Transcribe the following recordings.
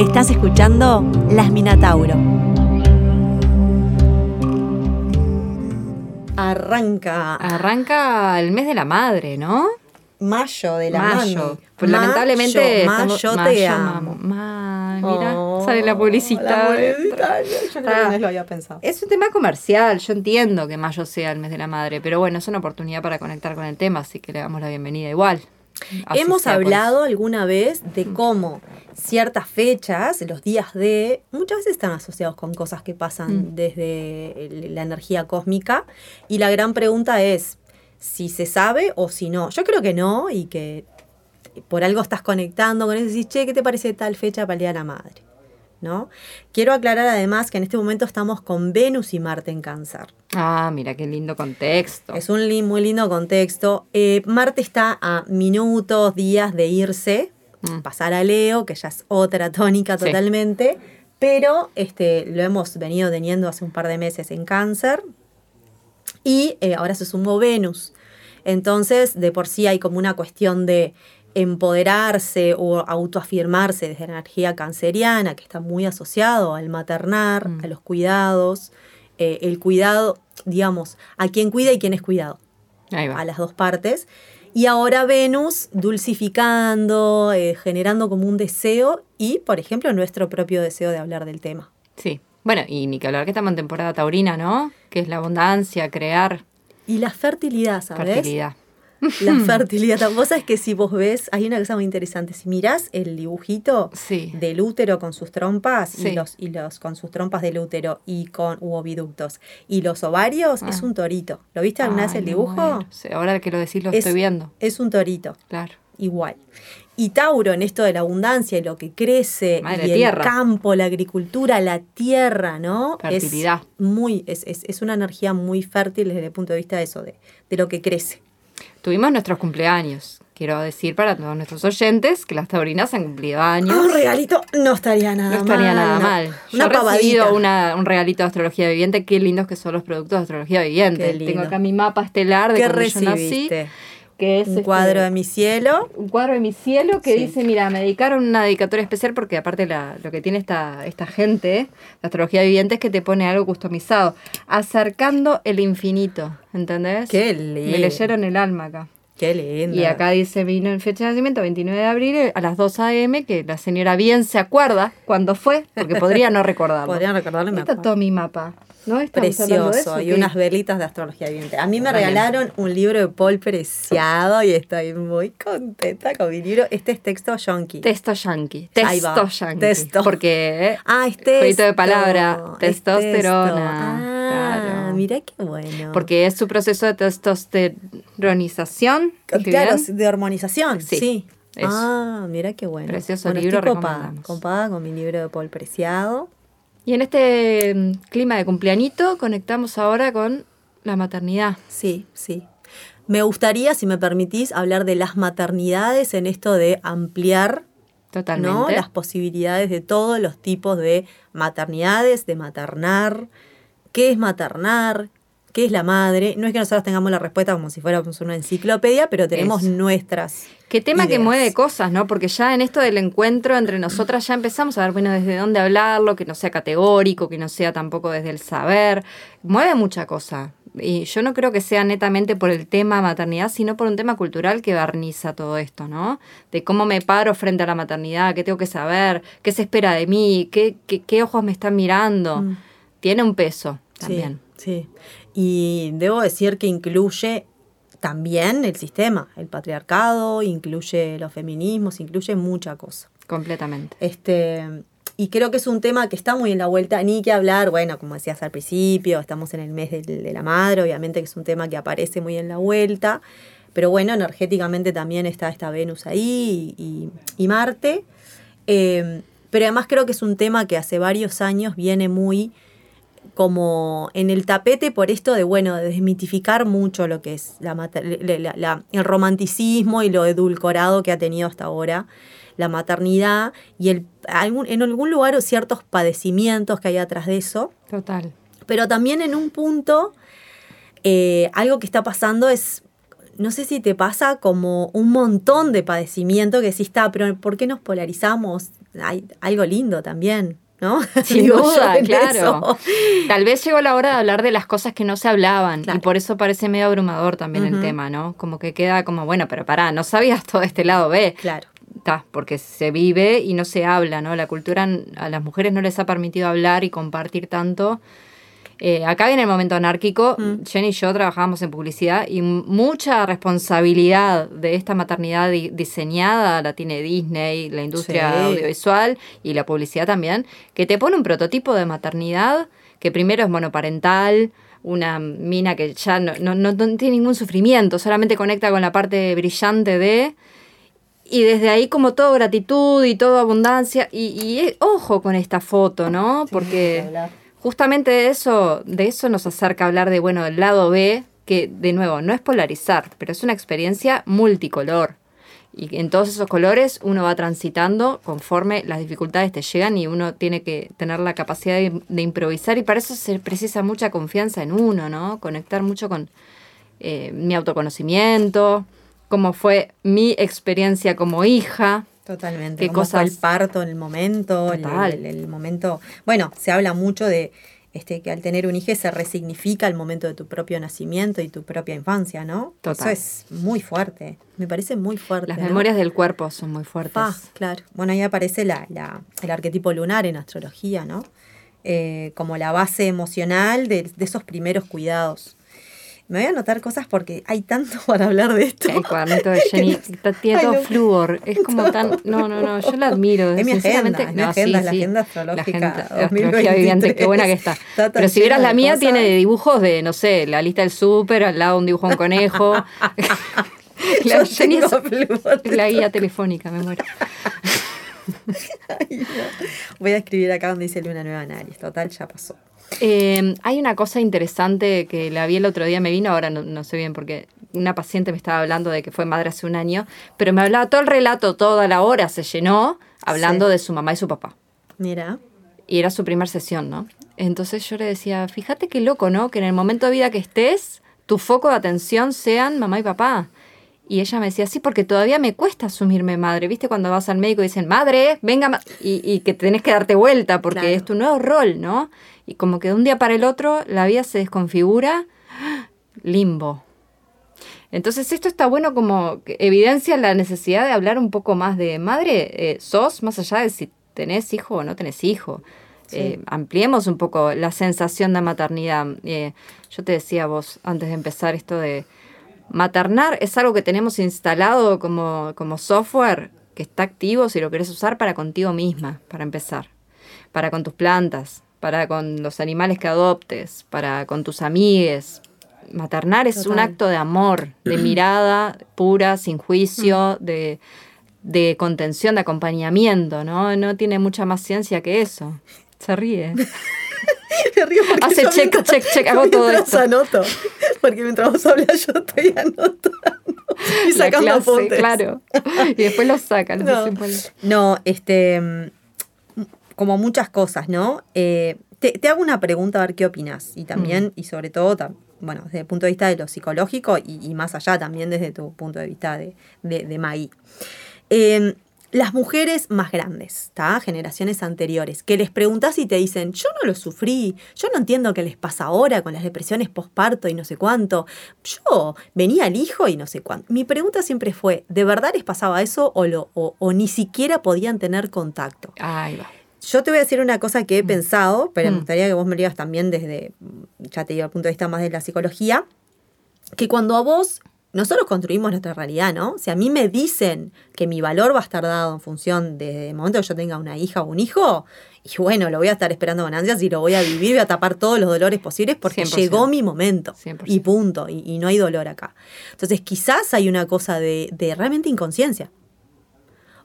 Estás escuchando Las Minatauro. Arranca. Arranca el mes de la madre, ¿no? Mayo de la Mayo. mami. Pues lamentablemente. Mayo, estamos- te Mayo, amo. ma- mira, Oh, sale la publicidad. la publicidad. Yo Ah. no lo había pensado. Es un tema comercial, yo entiendo que mayo sea el mes de la madre, pero bueno, es una oportunidad para conectar con el tema, así que le damos la bienvenida igual. Así Hemos sea por hablado alguna vez de cómo ciertas fechas, los días de, muchas veces están asociados con cosas que pasan Mm. desde el- la energía cósmica. Y la gran pregunta es si se sabe o si no. Yo creo que no y que por algo estás conectando con eso y decís, che, ¿qué te parece tal fecha para el Día de la Madre? ¿No? Quiero aclarar además que en este momento estamos con Venus y Marte en cáncer. Ah, mira qué lindo contexto. Es un li- muy lindo contexto. Eh, Marte está a minutos, días de irse, Mm. pasar a Leo, que ya es otra tónica Sí. totalmente, pero este, lo hemos venido teniendo hace un par de meses en cáncer y eh, ahora se sumó Venus. Entonces, de por sí hay como una cuestión de empoderarse o autoafirmarse desde la energía canceriana, que está muy asociado al maternar, Mm. a los cuidados, eh, el cuidado, digamos, a quien cuida y quien es cuidado, Ahí va. a las dos partes. Y ahora Venus dulcificando, eh, generando como un deseo y, por ejemplo, nuestro propio deseo de hablar del tema. Sí. Bueno, y ni que hablar que estamos en temporada taurina, ¿no? Que es la abundancia, crear, Y la fertilidad, ¿sabes? fertilidad. La fertilidad. Vos sabés que si vos ves, hay una cosa muy interesante. Si mirás el dibujito Sí. del útero con sus trompas y Sí. los y los con sus trompas del útero y con u oviductos y los ovarios es Ah. un torito. ¿Lo viste alguna vez el dibujo? ahora que lo decís lo Es- estoy viendo. Es un torito, Claro. igual. Y Tauro en esto de la abundancia y lo que crece Madre y el tierra. campo, la agricultura, la tierra, ¿no? Fertilidad. Es muy es, es, es una energía muy fértil desde el punto de vista de eso de, de lo que crece. Tuvimos nuestros cumpleaños. Quiero decir para todos nuestros oyentes que las taurinas han cumplido años. Un regalito no estaría nada No estaría mal. nada una- mal. Yo Una he recibido una- un regalito de astrología viviente. Qué lindos que son los productos de astrología viviente. Tengo acá mi mapa estelar de ¿Qué cuando yo nací. Recibiste? Que es Un este, cuadro de mi cielo. un cuadro de mi cielo que Sí. dice, mira, me dedicaron una dedicatoria especial porque aparte la- lo que tiene esta, esta gente, la astrología viviente, es que te pone algo customizado. Acercando el infinito, ¿entendés? Qué lindo. Me leyeron el alma acá. Qué lindo. Y acá dice, vino en fecha de nacimiento, 29 de abril, eh, a las 2 a.m., que la señora bien se acuerda cuándo fue, porque podría no recordarlo. Podrían recordarlo, Está todo mi mapa, ¿no? Estamos hablando de Precioso. eso, y unas velitas de astrología viviente. A mí me regalaron un libro de Paul Preciado y estoy muy contenta con mi libro. Este es texto yankee. Ahí va, Testo yankee. testo. Porque, ah, es texto. Jueguito de palabra, es texto. testosterona, Ah, claro. mira qué bueno. Porque es su proceso de testosteronización. ¿Estoy Claro, bien? de hormonización. Sí. Sí, eso. Ah, mira qué bueno. Precioso Bueno, libro, estoy copada con mi libro de Paul Preciado. Y en este mm, clima de cumpleañito conectamos ahora con la maternidad. Sí, sí. Me gustaría, si me permitís, hablar de las maternidades en esto de ampliar Totalmente. ¿no? las posibilidades de todos los tipos de maternidades, de maternar. ¿Qué es maternar? ¿Qué es la madre? No es que nosotros tengamos la respuesta como si fuéramos una enciclopedia, pero tenemos Eso. nuestras. Qué tema que mueve cosas, ¿no? Porque ya en esto del encuentro entre nosotras ya empezamos a ver, bueno, desde dónde hablarlo, que no sea categórico, que no sea tampoco desde el saber. Mueve mucha cosa. Y yo no creo que sea netamente por el tema maternidad, sino por un tema cultural que barniza todo esto, ¿no? De cómo me paro frente a la maternidad, qué tengo que saber, qué se espera de mí, qué, qué, qué ojos me están mirando. Mm. Tiene un peso Sí, también. sí. Y debo decir que incluye también el sistema, el patriarcado, incluye los feminismos, incluye mucha cosa. Completamente. Este, y creo que es un tema que está muy en la vuelta, ni que hablar, bueno, como decías al principio, estamos en el mes del- de, la madre, obviamente que es un tema que aparece muy en la vuelta, pero bueno, energéticamente también está esta Venus ahí y, y- y Marte. Eh, pero además creo que es un tema que hace varios años viene muy como en el tapete por esto de, bueno, de desmitificar mucho lo que es la, la- la- el romanticismo y lo edulcorado que ha tenido hasta ahora la maternidad y el, algún, en algún lugar ciertos padecimientos que hay atrás de eso, Total. pero también en un punto eh, algo que está pasando es no sé si te pasa como un montón de padecimiento que sí está, pero ¿por qué nos polarizamos? Hay algo lindo también. ¿No? Sin duda, claro. Tal vez llegó la hora de hablar de las cosas que no se hablaban y por eso parece medio abrumador también el tema, ¿no? Como que queda como, bueno, pero pará, no sabías todo este lado B. Claro. Está, porque se vive y no se habla, ¿no? La cultura a las mujeres no les ha permitido hablar y compartir tanto eh, acá viene el momento anárquico. Mm. Jenny y yo trabajamos en publicidad y mucha responsabilidad de esta maternidad diseñada la tiene Disney, la industria audiovisual y la publicidad también, que te pone un prototipo de maternidad que primero es monoparental, una mina que ya no, no, tiene ningún sufrimiento, solamente conecta con la parte brillante de... Y desde ahí como todo gratitud y todo abundancia. Y, eh, ojo con esta foto, ¿no? Porque justamente de eso, de eso nos acerca a hablar de, bueno, el lado B, que de nuevo no es polarizar, pero es una experiencia multicolor. Y en todos esos colores uno va transitando conforme las dificultades te llegan y uno tiene que tener la capacidad de, improvisar y para eso se precisa mucha confianza en uno, ¿no? Conectar mucho con eh, mi autoconocimiento, cómo fue mi experiencia como hija, Totalmente. ¿Qué cosas? el parto el momento, el, momento. Bueno, se habla mucho de este, que al tener un hijo se resignifica el momento de tu propio nacimiento y tu propia infancia, ¿no? Total. Eso es muy fuerte. Me parece muy fuerte. Las memorias del cuerpo son muy fuertes. Ah, claro. Bueno, ahí aparece la, la, el arquetipo lunar en astrología, ¿no? Eh, como la base emocional de, de esos primeros cuidados. Me voy a anotar cosas porque hay tanto para hablar de esto. El cuadernito de Jenny tiene todo flúor. Es como tan. No, no, no, yo la admiro. Es mi agenda, es mi agenda, la agenda astrológica. La astrología viviente, qué buena que está. Pero si vieras la mía, tiene dibujos de, no sé, la lista del súper, al lado un dibujo de un conejo. la, Jenny es la guía telefónica, me muero. Voy a escribir acá donde dice Luna Nueva Análisis. Total, ya pasó. Eh, hay una cosa interesante que la vi el otro día, me vino, ahora no, sé bien porque una paciente me estaba hablando de que fue madre hace un año, pero me hablaba todo el relato, toda la hora se llenó hablando de su mamá y su papá. Mira. Y era su primera sesión, ¿no? Entonces yo le decía, fíjate qué loco, ¿no? Que en el momento de vida que estés, tu foco de atención sean mamá y papá. Y ella me decía, sí, porque todavía me cuesta asumirme madre. ¿Viste cuando vas al médico y dicen, madre, venga, y, que tenés que darte vuelta porque es tu nuevo rol, ¿no? Y como que de un día para el otro la vida se desconfigura, limbo. Entonces esto está bueno como que evidencia la necesidad de hablar un poco más de madre, eh, sos, más allá de si tenés hijo o no tenés hijo. Eh, ampliemos un poco la sensación de maternidad. Eh, yo te decía vos antes de empezar esto de maternar es algo que tenemos instalado como, como software que está activo si lo querés usar para contigo misma, para empezar, para con tus plantas, para con los animales que adoptes, para con tus amigues. Maternar es un acto de amor, de mirada pura, sin juicio, mm. de, de contención, de acompañamiento, ¿no? No tiene mucha más ciencia que eso. Se ríe. Me río porque Hace check, check, check, hago todo esto. anoto. Porque mientras vos hablas yo estoy anotando. Y sacando apuntes. Claro. Y después los sacan. No, no, este como muchas cosas, ¿no? Eh, te, hago una pregunta a ver qué opinas. Y también, mm. y sobre todo, bueno, desde el punto de vista de lo psicológico y, más allá también desde tu punto de vista de, de, Maggie. Em, las mujeres más grandes, generaciones anteriores, que les preguntas y te dicen, yo no lo sufrí, yo no entiendo qué les pasa ahora con las depresiones postparto y no sé cuánto, yo venía al hijo y no sé cuánto. Mi pregunta siempre fue, ¿de verdad les pasaba eso o, lo, o, ni siquiera podían tener contacto? Ahí va. Yo te voy a decir una cosa que he mm. pensado, pero me mm. gustaría que vos me digas también desde, ya te digo, el punto de vista más de la psicología, que cuando a vos, nosotros construimos nuestra realidad, ¿no? Si a mí me dicen que mi valor va a estar dado en función del momento que yo tenga una hija o un hijo, y bueno, lo voy a estar esperando con ansias y lo voy a vivir, voy a tapar todos los dolores posibles porque llegó mi momento. Y punto, y, no hay dolor acá. Entonces quizás hay una cosa de, de realmente inconsciencia.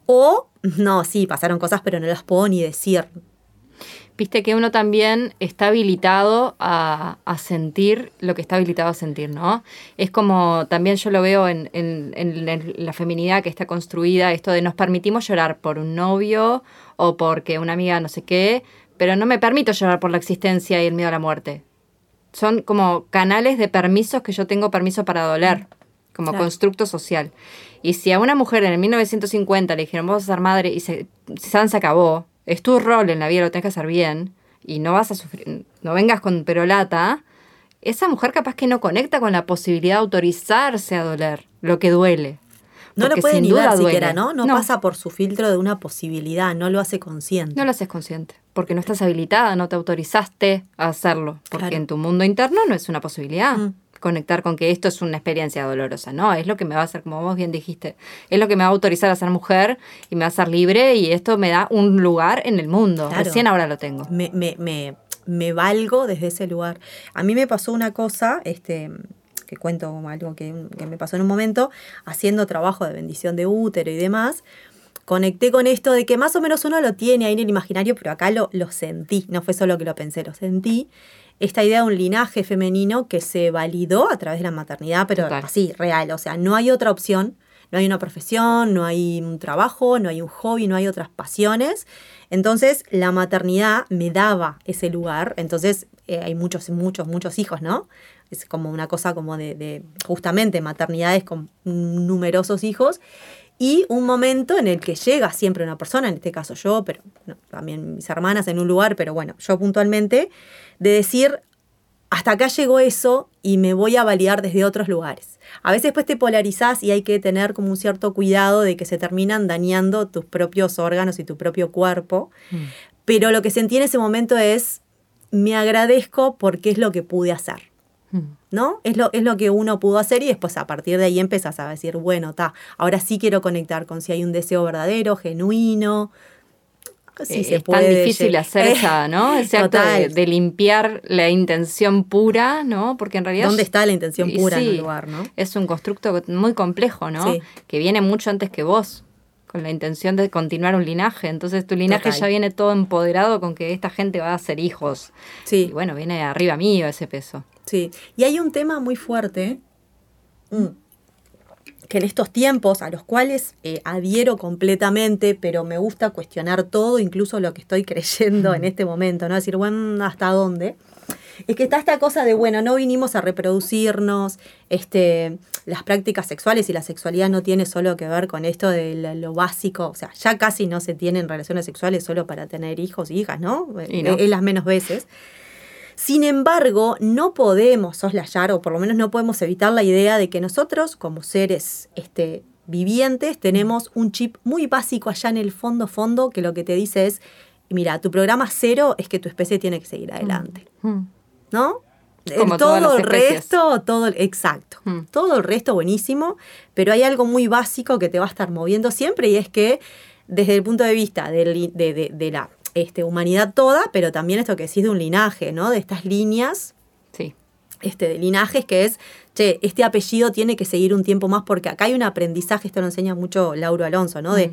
O, no, sí, pasaron cosas, pero no las puedo ni decir. Viste que uno también está habilitado a, sentir lo que está habilitado a sentir, ¿no? Es como también yo lo veo en, la feminidad que está construida, esto de nos permitimos llorar por un novio o porque una amiga no sé qué, pero no me permito llorar por la existencia y el miedo a la muerte. Son como canales de permisos que yo tengo permiso para doler. como Claro. constructo social. Y si a una mujer en el 1950 le dijeron, vos vas a ser madre y se, San se acabó, es tu rol en la vida, lo tenés que hacer bien, y no vas a sufrir, no vengas con perolata, esa mujer capaz que no conecta con la posibilidad de autorizarse a doler, lo que duele. No lo puede ni ver siquiera, ¿no? ¿no? pasa por su filtro de una posibilidad, no lo hace consciente. No lo haces consciente, porque no estás habilitada, no te autorizaste a hacerlo, porque Claro. en tu mundo interno no es una posibilidad. Mm. Conectar con que esto es una experiencia dolorosa, no, es lo que me va a hacer, como vos bien dijiste, es lo que me va a autorizar a ser mujer y me va a hacer libre y esto me da un lugar en el mundo. Claro. Recién ahora lo tengo. me, me, me, me valgo desde ese lugar. A mí me pasó una cosa, este, que cuento algo que, que me pasó en un momento, haciendo trabajo de bendición de útero y demás. Conecté con esto de que más o menos uno lo tiene ahí en el imaginario, pero acá lo, lo sentí, no fue solo que lo pensé, lo sentí. Esta idea de un linaje femenino que se validó a través de la maternidad, pero Total. así, real. O sea, no hay otra opción, no hay una profesión, no hay un trabajo, no hay un hobby, no hay otras pasiones. Entonces, la maternidad me daba ese lugar. Entonces, eh, hay muchos, muchos, muchos hijos, ¿no? Es como una cosa como de, de justamente maternidades con numerosos hijos. Y un momento en el que llega siempre una persona, en este caso yo, pero no, también mis hermanas en un lugar, pero bueno, yo puntualmente, de decir, hasta acá llegó eso y me voy a validar desde otros lugares. A veces después te polarizás y hay que tener como un cierto cuidado de que se terminan dañando tus propios órganos y tu propio cuerpo. Pero lo que sentí en ese momento es, me agradezco porque es lo que pude hacer. Mm. ¿No? Es lo, es lo que uno pudo hacer y después a partir de ahí empezás a decir, bueno, está, ahora sí quiero conectar con si hay un deseo verdadero, genuino. Si Eh, se es puede tan difícil hacer Eh, esa, ¿no? Ese acto de, de limpiar la intención pura, ¿no? Porque en realidad... ¿Dónde está la intención pura en un lugar, no? Es un constructo muy complejo, ¿no? Sí. Que viene mucho antes que vos, con la intención de continuar un linaje. Entonces tu linaje Total. ya viene todo empoderado con que esta gente va a ser hijos. Sí. Y bueno, viene arriba mío ese peso. Sí, y hay un tema muy fuerte mm, que en estos tiempos a los cuales eh, adhiero completamente, pero me gusta cuestionar todo, incluso lo que estoy creyendo en este momento, ¿no? Decir, bueno, ¿hasta dónde? Es que está esta cosa de, bueno, no vinimos a reproducirnos, este, las prácticas sexuales y la sexualidad no tiene solo que ver con esto de lo básico, o sea, ya casi no se tienen relaciones sexuales solo para tener hijos y hijas, ¿no? Y no. Es las menos veces. Sin embargo, no podemos soslayar, o por lo menos no podemos evitar la idea de que nosotros, como seres este, vivientes, tenemos un chip muy básico allá en el fondo, fondo, que lo que te dice es, mira, tu programa cero es que tu especie tiene que seguir adelante, Mm. ¿no? Como todo el resto, todo, el- exacto. Mm. Todo el resto buenísimo, pero hay algo muy básico que te va a estar moviendo siempre y es que desde el punto de vista del de, de- de la este, humanidad toda, pero también esto que decís de un linaje, ¿no? De estas líneas Sí. este, de linajes que es, che, este apellido tiene que seguir un tiempo más porque acá hay un aprendizaje, esto lo enseña mucho Lauro Alonso, ¿no? De,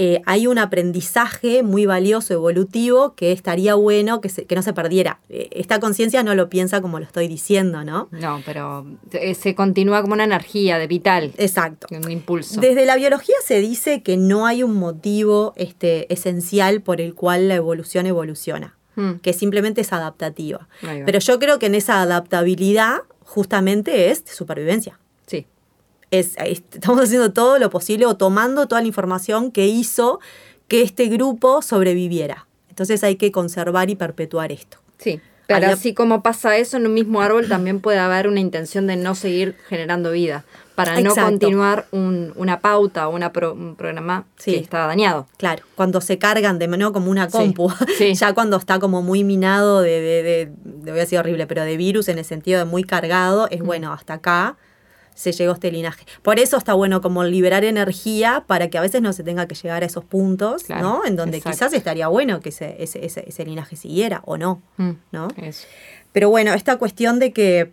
eh, hay un aprendizaje muy valioso, evolutivo, que estaría bueno que, se- que no se perdiera. Eh, esta conciencia no lo piensa como lo estoy diciendo, ¿no? No, pero eh, se continúa como una energía de vital, Exacto. un impulso. Desde la biología se dice que no hay un motivo este, esencial por el cual la evolución evoluciona, Mm. que simplemente es adaptativa. Pero yo creo que en esa adaptabilidad justamente es supervivencia. Es, es- estamos haciendo todo lo posible o tomando toda la información que hizo que este grupo sobreviviera. Entonces hay que conservar y perpetuar esto. Sí. Pero así como pasa eso en un mismo árbol, también puede haber una intención de no seguir generando vida, para no continuar un- una pauta o una pro- un programa Sí. que está dañado. Claro, cuando se cargan de mano como una compu, sí. ya cuando está como muy minado de, de, de, de- voy a decir horrible, pero de virus en el sentido de muy cargado, Mm. es bueno, hasta acá se llegó este linaje. Por eso está bueno como liberar energía para que a veces no se tenga que llegar a esos puntos, Claro, ¿no? En donde exacto. quizás estaría bueno que ese, ese, ese, ese linaje siguiera o no, Mm. ¿no? Eso. Pero bueno, esta cuestión de que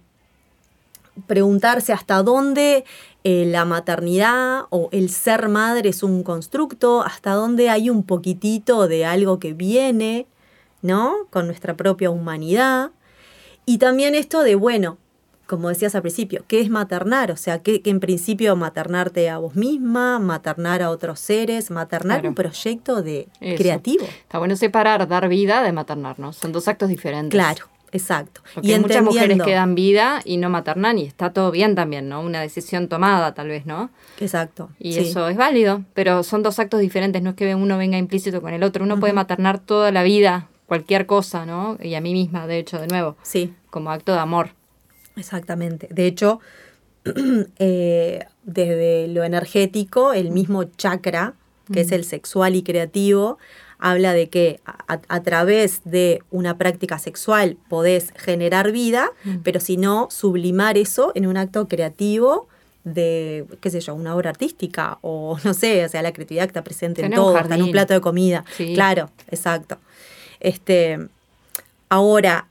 preguntarse hasta dónde eh, la maternidad o el ser madre es un constructo, hasta dónde hay un poquitito de algo que viene, ¿no? Con nuestra propia humanidad. Y también esto de, bueno, como decías al principio, ¿qué es maternar? O sea, que, en principio maternarte a vos misma, maternar a otros seres, maternar Claro. un proyecto de Eso. creativo. Está bueno separar dar vida de maternar, ¿no? Son dos actos diferentes. Claro, Exacto. Porque y muchas mujeres que dan vida y no maternan y está todo bien también, ¿no? Una decisión tomada tal vez, ¿no? Exacto. Y eso es válido, pero son dos actos diferentes, no es que uno venga implícito con el otro. Uno puede maternar toda la vida, cualquier cosa, ¿no? Y a mí misma, de hecho, de nuevo. Sí. Como acto de amor. Exactamente. De hecho, eh, desde lo energético, el mismo chakra, que es el sexual y creativo, habla de que a, través de una práctica sexual podés generar vida, mm. pero si no, sublimar eso en un acto creativo de, qué sé yo, una obra artística o no sé, o sea, la creatividad está presente en todo, en un plato de comida. Claro, exacto. Este, ahora,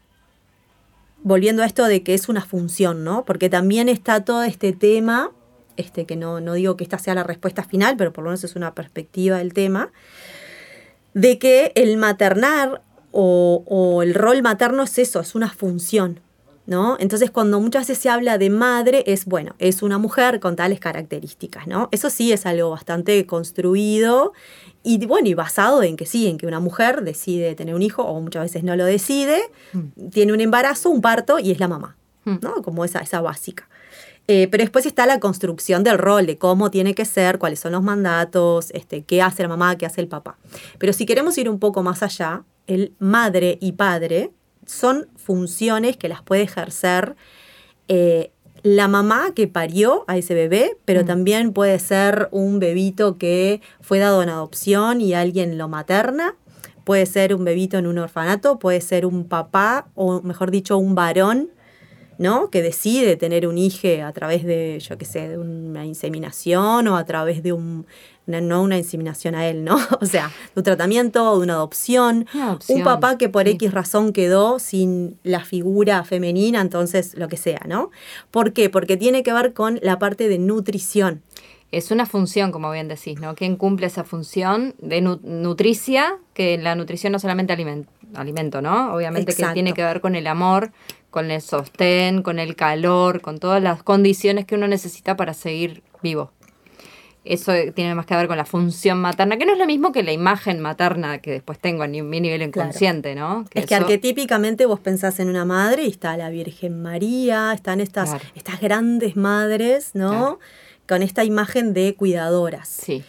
volviendo a esto de que es una función, ¿no? Porque también está todo este tema, este, que no, no digo que esta sea la respuesta final, pero por lo menos es una perspectiva del tema, de que el maternar o, el rol materno es eso, es una función. ¿No? Entonces, cuando muchas veces se habla de madre, es bueno, es una mujer con tales características, ¿no? Eso sí es algo bastante construido y bueno, y basado en que sí, en que una mujer decide tener un hijo, o muchas veces no lo decide, mm. tiene un embarazo, un parto, y es la mamá, mm. ¿no? Como esa, esa básica. Eh, pero después está la construcción del rol, de cómo tiene que ser, cuáles son los mandatos, este, qué hace la mamá, qué hace el papá. Pero si queremos ir un poco más allá, el madre y padre son funciones que las puede ejercer eh, la mamá que parió a ese bebé, pero mm. también puede ser un bebito que fue dado en adopción y alguien lo materna. Puede ser un bebito en un orfanato, puede ser un papá, o mejor dicho, un varón ¿no? Que decide tener un hijo a través de, yo qué sé, de una inseminación o a través de un, no una inseminación a él, ¿no? O sea, de un tratamiento, de una adopción. Un papá que por X razón quedó sin la figura femenina, entonces lo que sea, ¿no? ¿Por qué? Porque tiene que ver con la parte de nutrición. Es una función, como bien decís, ¿no? ¿Quién cumple esa función de nutricia? Que la nutrición no solamente alimento, alimento ¿no? Obviamente que tiene que ver con el amor, con el sostén, con el calor, con todas las condiciones que uno necesita para seguir vivo. Eso tiene más que ver con la función materna, que no es lo mismo que la imagen materna que después tengo en mi nivel inconsciente, ¿no? es que arquetípicamente vos pensás en una madre y está la Virgen María, están estas, estas grandes madres, ¿no? Con esta imagen de cuidadoras. Sí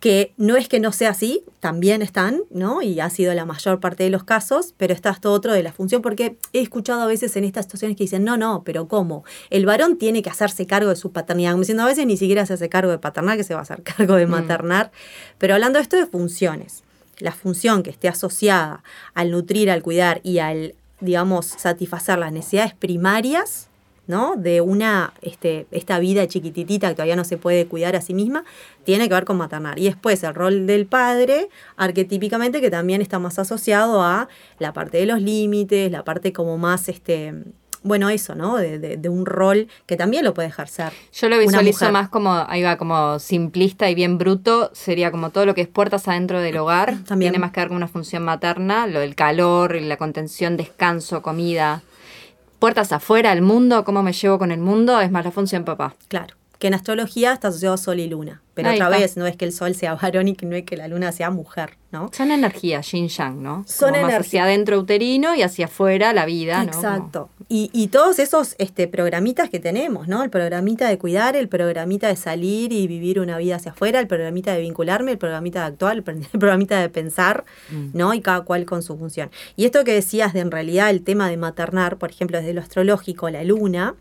que no es que no sea así, también están, ¿no? Y ha sido la mayor parte de los casos, pero está esto otro de la función, porque he escuchado a veces en estas situaciones que dicen, no, no, pero ¿cómo? El varón tiene que hacerse cargo de su paternidad, como diciendo, a veces ni siquiera se hace cargo de paternar, que se va a hacer cargo de mm. maternar, pero hablando de esto de funciones, la función que esté asociada al nutrir, al cuidar y al, digamos, satisfacer las necesidades primarias, ¿no? De una, este, esta vida chiquititita que todavía no se puede cuidar a sí misma, tiene que ver con maternar. Y después el rol del padre, arquetípicamente, que también está más asociado a la parte de los límites, la parte como más, este, bueno, eso, ¿no? De, un rol que también lo puede ejercer. Yo lo visualizo más como, ahí va, como simplista y bien bruto, sería como todo lo que es puertas adentro del hogar, también. tiene más que ver con una función materna, lo del calor, la contención, descanso, comida puertas afuera, el mundo, cómo me llevo con el mundo, es más la función papá. Claro, que en astrología está asociado a Sol y Luna. Pero otra vez, no es que el Sol sea varón y que no es que la Luna sea mujer, ¿no? Son energías, yin yang, ¿no? Son energías. Hacia adentro uterino y hacia afuera la vida, ¿no? Exacto. Y, todos esos este, programitas que tenemos, ¿no? El programita de cuidar, el programita de salir y vivir una vida hacia afuera, el programita de vincularme, el programita de actuar, el programita de pensar, mm. ¿no? Y cada cual con su función. Y esto que decías de en realidad el tema de maternar, por ejemplo, desde lo astrológico, la luna,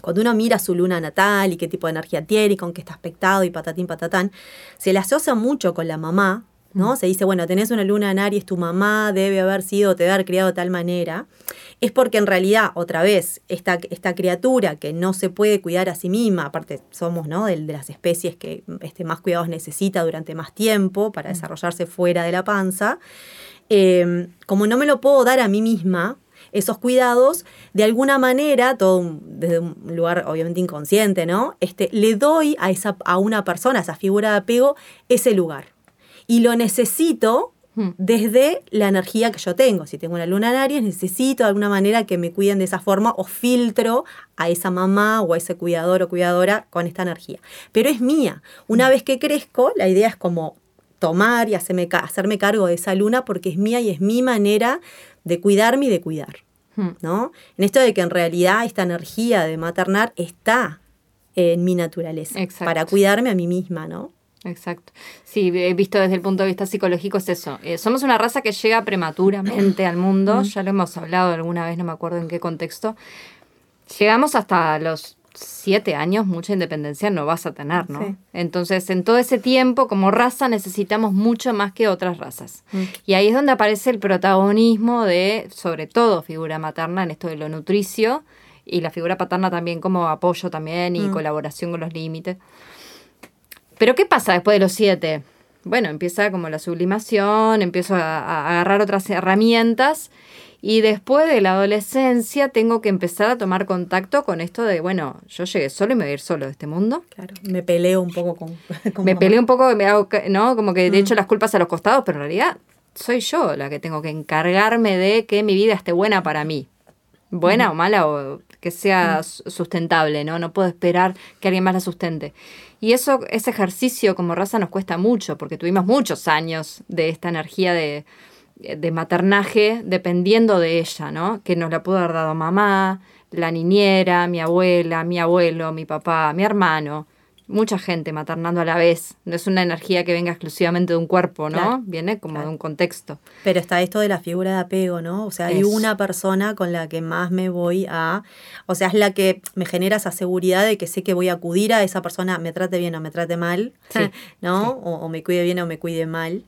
cuando uno mira su luna natal y qué tipo de energía tiene y con qué está aspectado y patatín patatán, se le asocia mucho con la mamá, ¿no? Mm. Se dice, bueno, tenés una luna en Aries, tu mamá debe haber sido, te debe haber criado de tal manera. Es porque en realidad, otra vez, esta, esta criatura que no se puede cuidar a sí misma, aparte somos, ¿no? De, de las especies que este, más cuidados necesita durante más tiempo para mm. desarrollarse fuera de la panza, eh, como no me lo puedo dar a mí misma, esos cuidados, de alguna manera, todo desde un lugar obviamente inconsciente, ¿no? Este, le doy a, esa, a una persona, a esa figura de apego, ese lugar. Y lo necesito hmm. desde la energía que yo tengo. Si tengo una luna en Aries, necesito de alguna manera que me cuiden de esa forma o filtro a esa mamá o a ese cuidador o cuidadora con esta energía. Pero es mía. Una hmm. vez que crezco, la idea es como tomar y hacerme, hacerme cargo de esa luna porque es mía y es mi manera de cuidarme y de cuidar. ¿No? En esto de que en realidad esta energía de maternar está en mi naturaleza, Exacto. para cuidarme a mí misma, ¿no? Exacto. Sí, he visto desde el punto de vista psicológico es eso. Eh, somos una raza que llega prematuramente al mundo, ya lo hemos hablado alguna vez, no me acuerdo en qué contexto. Llegamos hasta los siete años, mucha independencia no vas a tener, ¿no? Sí. Entonces, en todo ese tiempo, como raza, necesitamos mucho más que otras razas. Y ahí es donde aparece el protagonismo de, sobre todo, figura materna en esto de lo nutricio y la figura paterna también como apoyo también y colaboración con los límites. Pero ¿qué pasa después de los siete? Bueno, empieza como la sublimación, empiezo a, a agarrar otras herramientas y después de la adolescencia tengo que empezar a tomar contacto con esto de, bueno, yo llegué solo y me voy a ir solo de este mundo. Claro, me peleo un poco con... con Me mamá. peleo un poco, me hago, ¿no? Como que de hecho las culpas a los costados, pero en realidad soy yo la que tengo que encargarme de que mi vida esté buena para mí. Buena o mala o que sea su- sustentable, ¿no? No puedo esperar que alguien más la sustente. Y eso, ese ejercicio como raza nos cuesta mucho, porque tuvimos muchos años de esta energía de, de maternaje dependiendo de ella, ¿no? Que nos la pudo haber dado mamá, la niñera, mi abuela, mi abuelo, mi papá, mi hermano. Mucha gente maternando a la vez. No es una energía que venga exclusivamente de un cuerpo, ¿no? Claro, Viene como claro. de un contexto. Pero está esto de la figura de apego, ¿no? O sea, hay Eso. una persona con la que más me voy a... O sea, es la que me genera esa seguridad de que sé que voy a acudir a esa persona, me trate bien o me trate mal, Sí, ¿no? O, o me cuide bien o me cuide mal.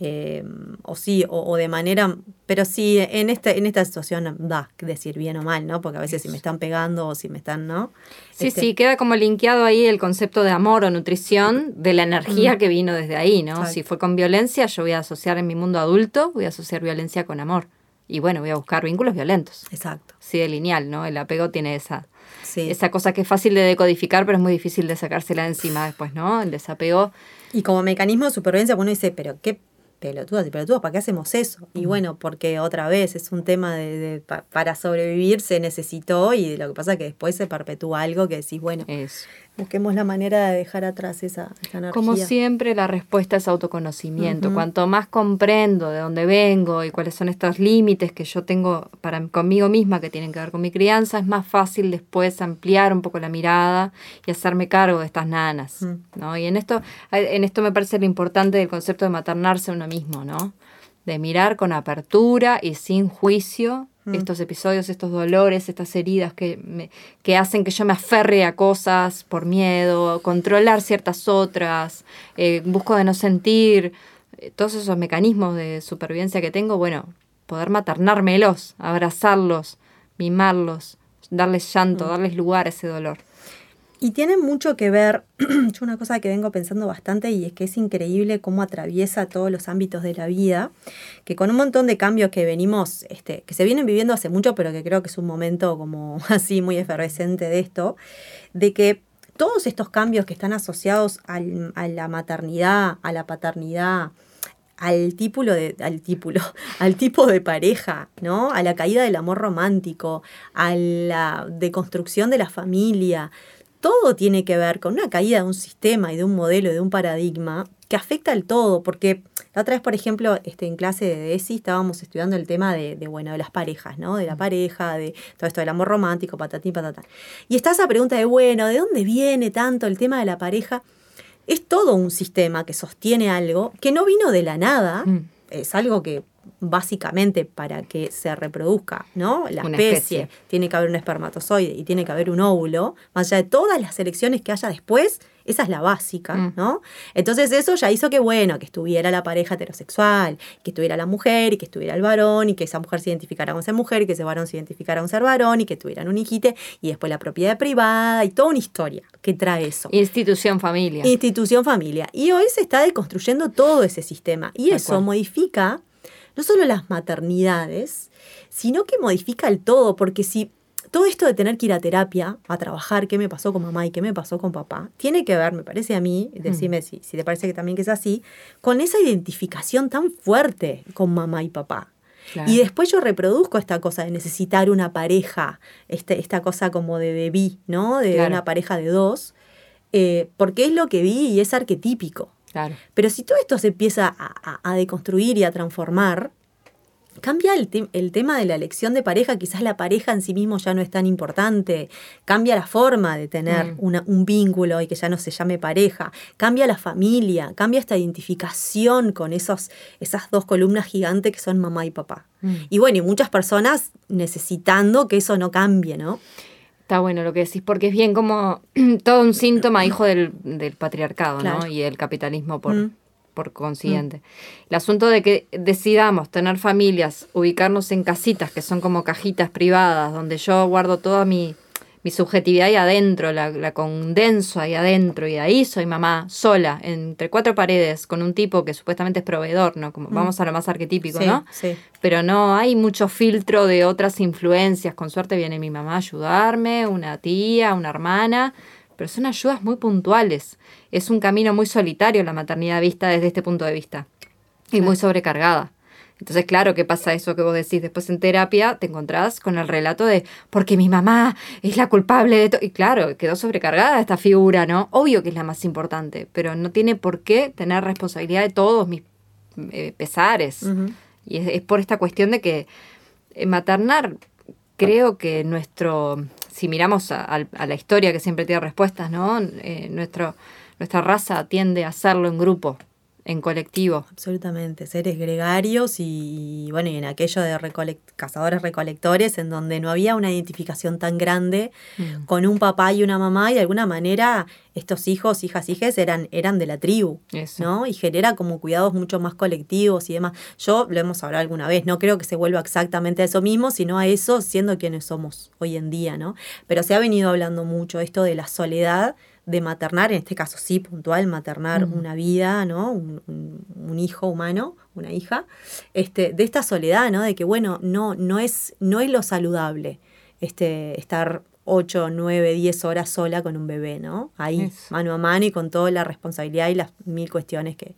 Eh, o sí, o, o de manera... Pero sí, en, este, en esta situación da decir bien o mal, ¿no? Porque a veces si me están pegando o si me están, ¿no? Sí, Este, sí, queda como linkeado ahí el concepto de amor o nutrición de la energía que vino desde ahí, ¿no? Exacto. Si fue con violencia, yo voy a asociar en mi mundo adulto, voy a asociar violencia con amor. Y bueno, voy a buscar vínculos violentos. Exacto. Sí, de lineal, ¿no? El apego tiene esa, Sí. esa cosa que es fácil de decodificar, pero es muy difícil de sacársela de encima después, ¿no? El desapego. Y como mecanismo de supervivencia, uno dice, pero qué pelotudas y pelotudos, ¿para qué hacemos eso? Y bueno, porque otra vez es un tema de, de- pa- para sobrevivir se necesitó y lo que pasa es que después se perpetúa algo que decís, bueno, Eso. Busquemos la manera de dejar atrás esa, esa energía. Como siempre, la respuesta es autoconocimiento. Cuanto más comprendo de dónde vengo y cuáles son estos límites que yo tengo para conmigo misma que tienen que ver con mi crianza, es más fácil después ampliar un poco la mirada y hacerme cargo de estas nanas. ¿no? Y en esto, en esto me parece lo importante del concepto de maternarse a uno mismo, ¿no? De mirar con apertura y sin juicio estos episodios, estos dolores, estas heridas que, me- que hacen que yo me aferre a cosas por miedo, controlar ciertas otras, eh, busco de no sentir, eh, todos esos mecanismos de supervivencia que tengo, bueno, poder maternármelos, abrazarlos, mimarlos, darles llanto, darles lugar a ese dolor. Y tiene mucho que ver, yo una cosa que vengo pensando bastante y es que es increíble cómo atraviesa todos los ámbitos de la vida, que con un montón de cambios que venimos, este, que se vienen viviendo hace mucho, pero que creo que es un momento como así muy efervescente de esto, de que todos estos cambios que están asociados a la maternidad, a la paternidad, al típulo al típulo, al tipo de pareja, ¿no? A la caída del amor romántico, a la deconstrucción de la familia. Todo tiene que ver con una caída de un sistema y de un modelo y de un paradigma que afecta al todo, porque la otra vez, por ejemplo, este, en clase de DESI estábamos estudiando el tema de, de, bueno, de las parejas, ¿no? De la pareja, de todo esto del amor romántico, patatín, patatán. Y está esa pregunta de, bueno, ¿de dónde viene tanto el tema de la pareja? Es todo un sistema que sostiene algo que no vino de la nada, Mm. es algo que básicamente para que se reproduzca, ¿no? La especie, especie. tiene que haber un espermatozoide y tiene que haber un óvulo, más allá de todas las elecciones que haya después, esa es la básica, Mm. ¿no? Entonces eso ya hizo que, bueno, que estuviera la pareja heterosexual, que estuviera la mujer y que estuviera el varón y que esa mujer se identificara con ser mujer y que ese varón se identificara con ser varón y que tuvieran un hijite y después la propiedad privada y toda una historia que trae eso. Institución familia. Institución familia. Y hoy se está deconstruyendo todo ese sistema. Y eso modifica no solo las maternidades, sino que modifica el todo, porque si todo esto de tener que ir a terapia, a trabajar, qué me pasó con mamá y qué me pasó con papá, tiene que ver, me parece a mí, decime si, si te parece que también que es así, con esa identificación tan fuerte con mamá y papá. Claro. Y después yo reproduzco esta cosa de necesitar una pareja, este, esta cosa como de debí, ¿no? De Claro. una pareja de dos, eh, porque es lo que vi y es arquetípico. Claro. Pero si todo esto se empieza a, a- a deconstruir y a transformar, cambia el, tema de la elección de pareja, quizás la pareja en sí mismo ya no es tan importante, cambia la forma de tener mm. un vínculo y que ya no se llame pareja, cambia la familia, cambia esta identificación con esos, esas dos columnas gigantes que son mamá y papá. Mm. Y bueno, y muchas personas necesitando que eso no cambie, ¿no? Está bueno lo que decís, porque es bien como todo un síntoma, hijo del, patriarcado, ¿no? Y el capitalismo por, mm por consiguiente. Mm. El asunto de que decidamos tener familias, ubicarnos en casitas que son como cajitas privadas, donde yo guardo toda mi, mi subjetividad ahí adentro, la, condenso ahí adentro, y ahí soy mamá sola, entre cuatro paredes, con un tipo que supuestamente es proveedor, ¿no? Como, mm. Vamos a lo más arquetípico, ¿no? Sí. Pero no hay mucho filtro de otras influencias. Con suerte viene mi mamá a ayudarme, una tía, una hermana pero son ayudas muy puntuales. Es un camino muy solitario la maternidad vista desde este punto de vista y muy sobrecargada. Entonces, claro, ¿qué pasa eso que vos decís? Después en terapia te encontrás con el relato de porque mi mamá es la culpable de todo. Y claro, quedó sobrecargada esta figura, ¿no? Obvio que es la más importante, pero no tiene por qué tener responsabilidad de todos mis eh, pesares. Y es, por esta cuestión de que eh, maternar, creo que nuestro si miramos a, la historia que siempre tiene respuestas, ¿no? Eh, nuestro, nuestra raza tiende a hacerlo en grupo en colectivo. Absolutamente, seres gregarios y, bueno, y en aquello de cazadores recolectores, en donde no había una identificación tan grande mm. con un papá y una mamá, y de alguna manera estos hijos, hijas, hijes eran, eran de la tribu, ¿no? Y genera como cuidados mucho más colectivos y demás. Yo lo hemos hablado alguna vez, no creo que se vuelva exactamente a eso mismo, sino a eso siendo quienes somos hoy en día, ¿no? Pero se ha venido hablando mucho esto de la soledad de maternar, en este caso sí, puntual, maternar una vida, ¿no? Un, hijo humano, una hija, este, de esta soledad, ¿no? De que, bueno, no, no, es, no es lo saludable este, estar 8, 9, 10 horas sola con un bebé, ¿no? Ahí, mano a mano y con toda la responsabilidad y las mil cuestiones que,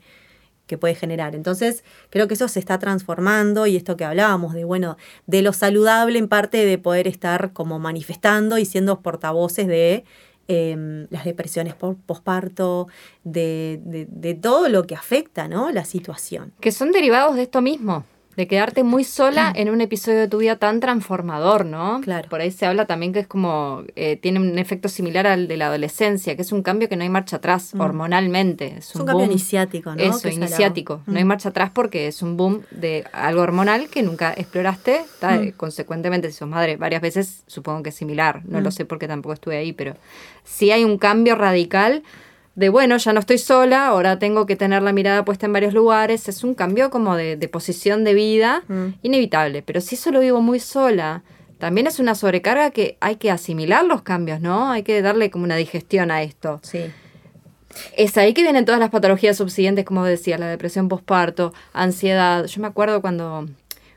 que puede generar. Entonces, creo que eso se está transformando y esto que hablábamos de, bueno, de lo saludable en parte de poder estar como manifestando y siendo portavoces de Em, las depresiones por posparto, de, de, todo lo que afecta ¿no? la situación. Que son derivados de esto mismo de quedarte muy sola en un episodio de tu vida tan transformador, ¿no? Claro. Por ahí se habla también que es como, eh, tiene un efecto similar al de la adolescencia, que es un cambio que no hay marcha atrás, mm. hormonalmente. Es un, cambio iniciático, ¿no? Eso, iniciático. No hay mm. marcha atrás porque es un boom de algo hormonal que nunca exploraste. Mm. Consecuentemente, si sos madre varias veces, supongo que es similar. No lo sé porque tampoco estuve ahí, pero sí hay un cambio radical de bueno, ya no estoy sola, ahora tengo que tener la mirada puesta en varios lugares, es un cambio como de, posición de vida mm. inevitable, pero si eso lo vivo muy sola, también es una sobrecarga que hay que asimilar los cambios, ¿no? Hay que darle como una digestión a esto. Sí. Es ahí que vienen todas las patologías subsiguientes, como decía, la depresión postparto, ansiedad. Yo me acuerdo cuando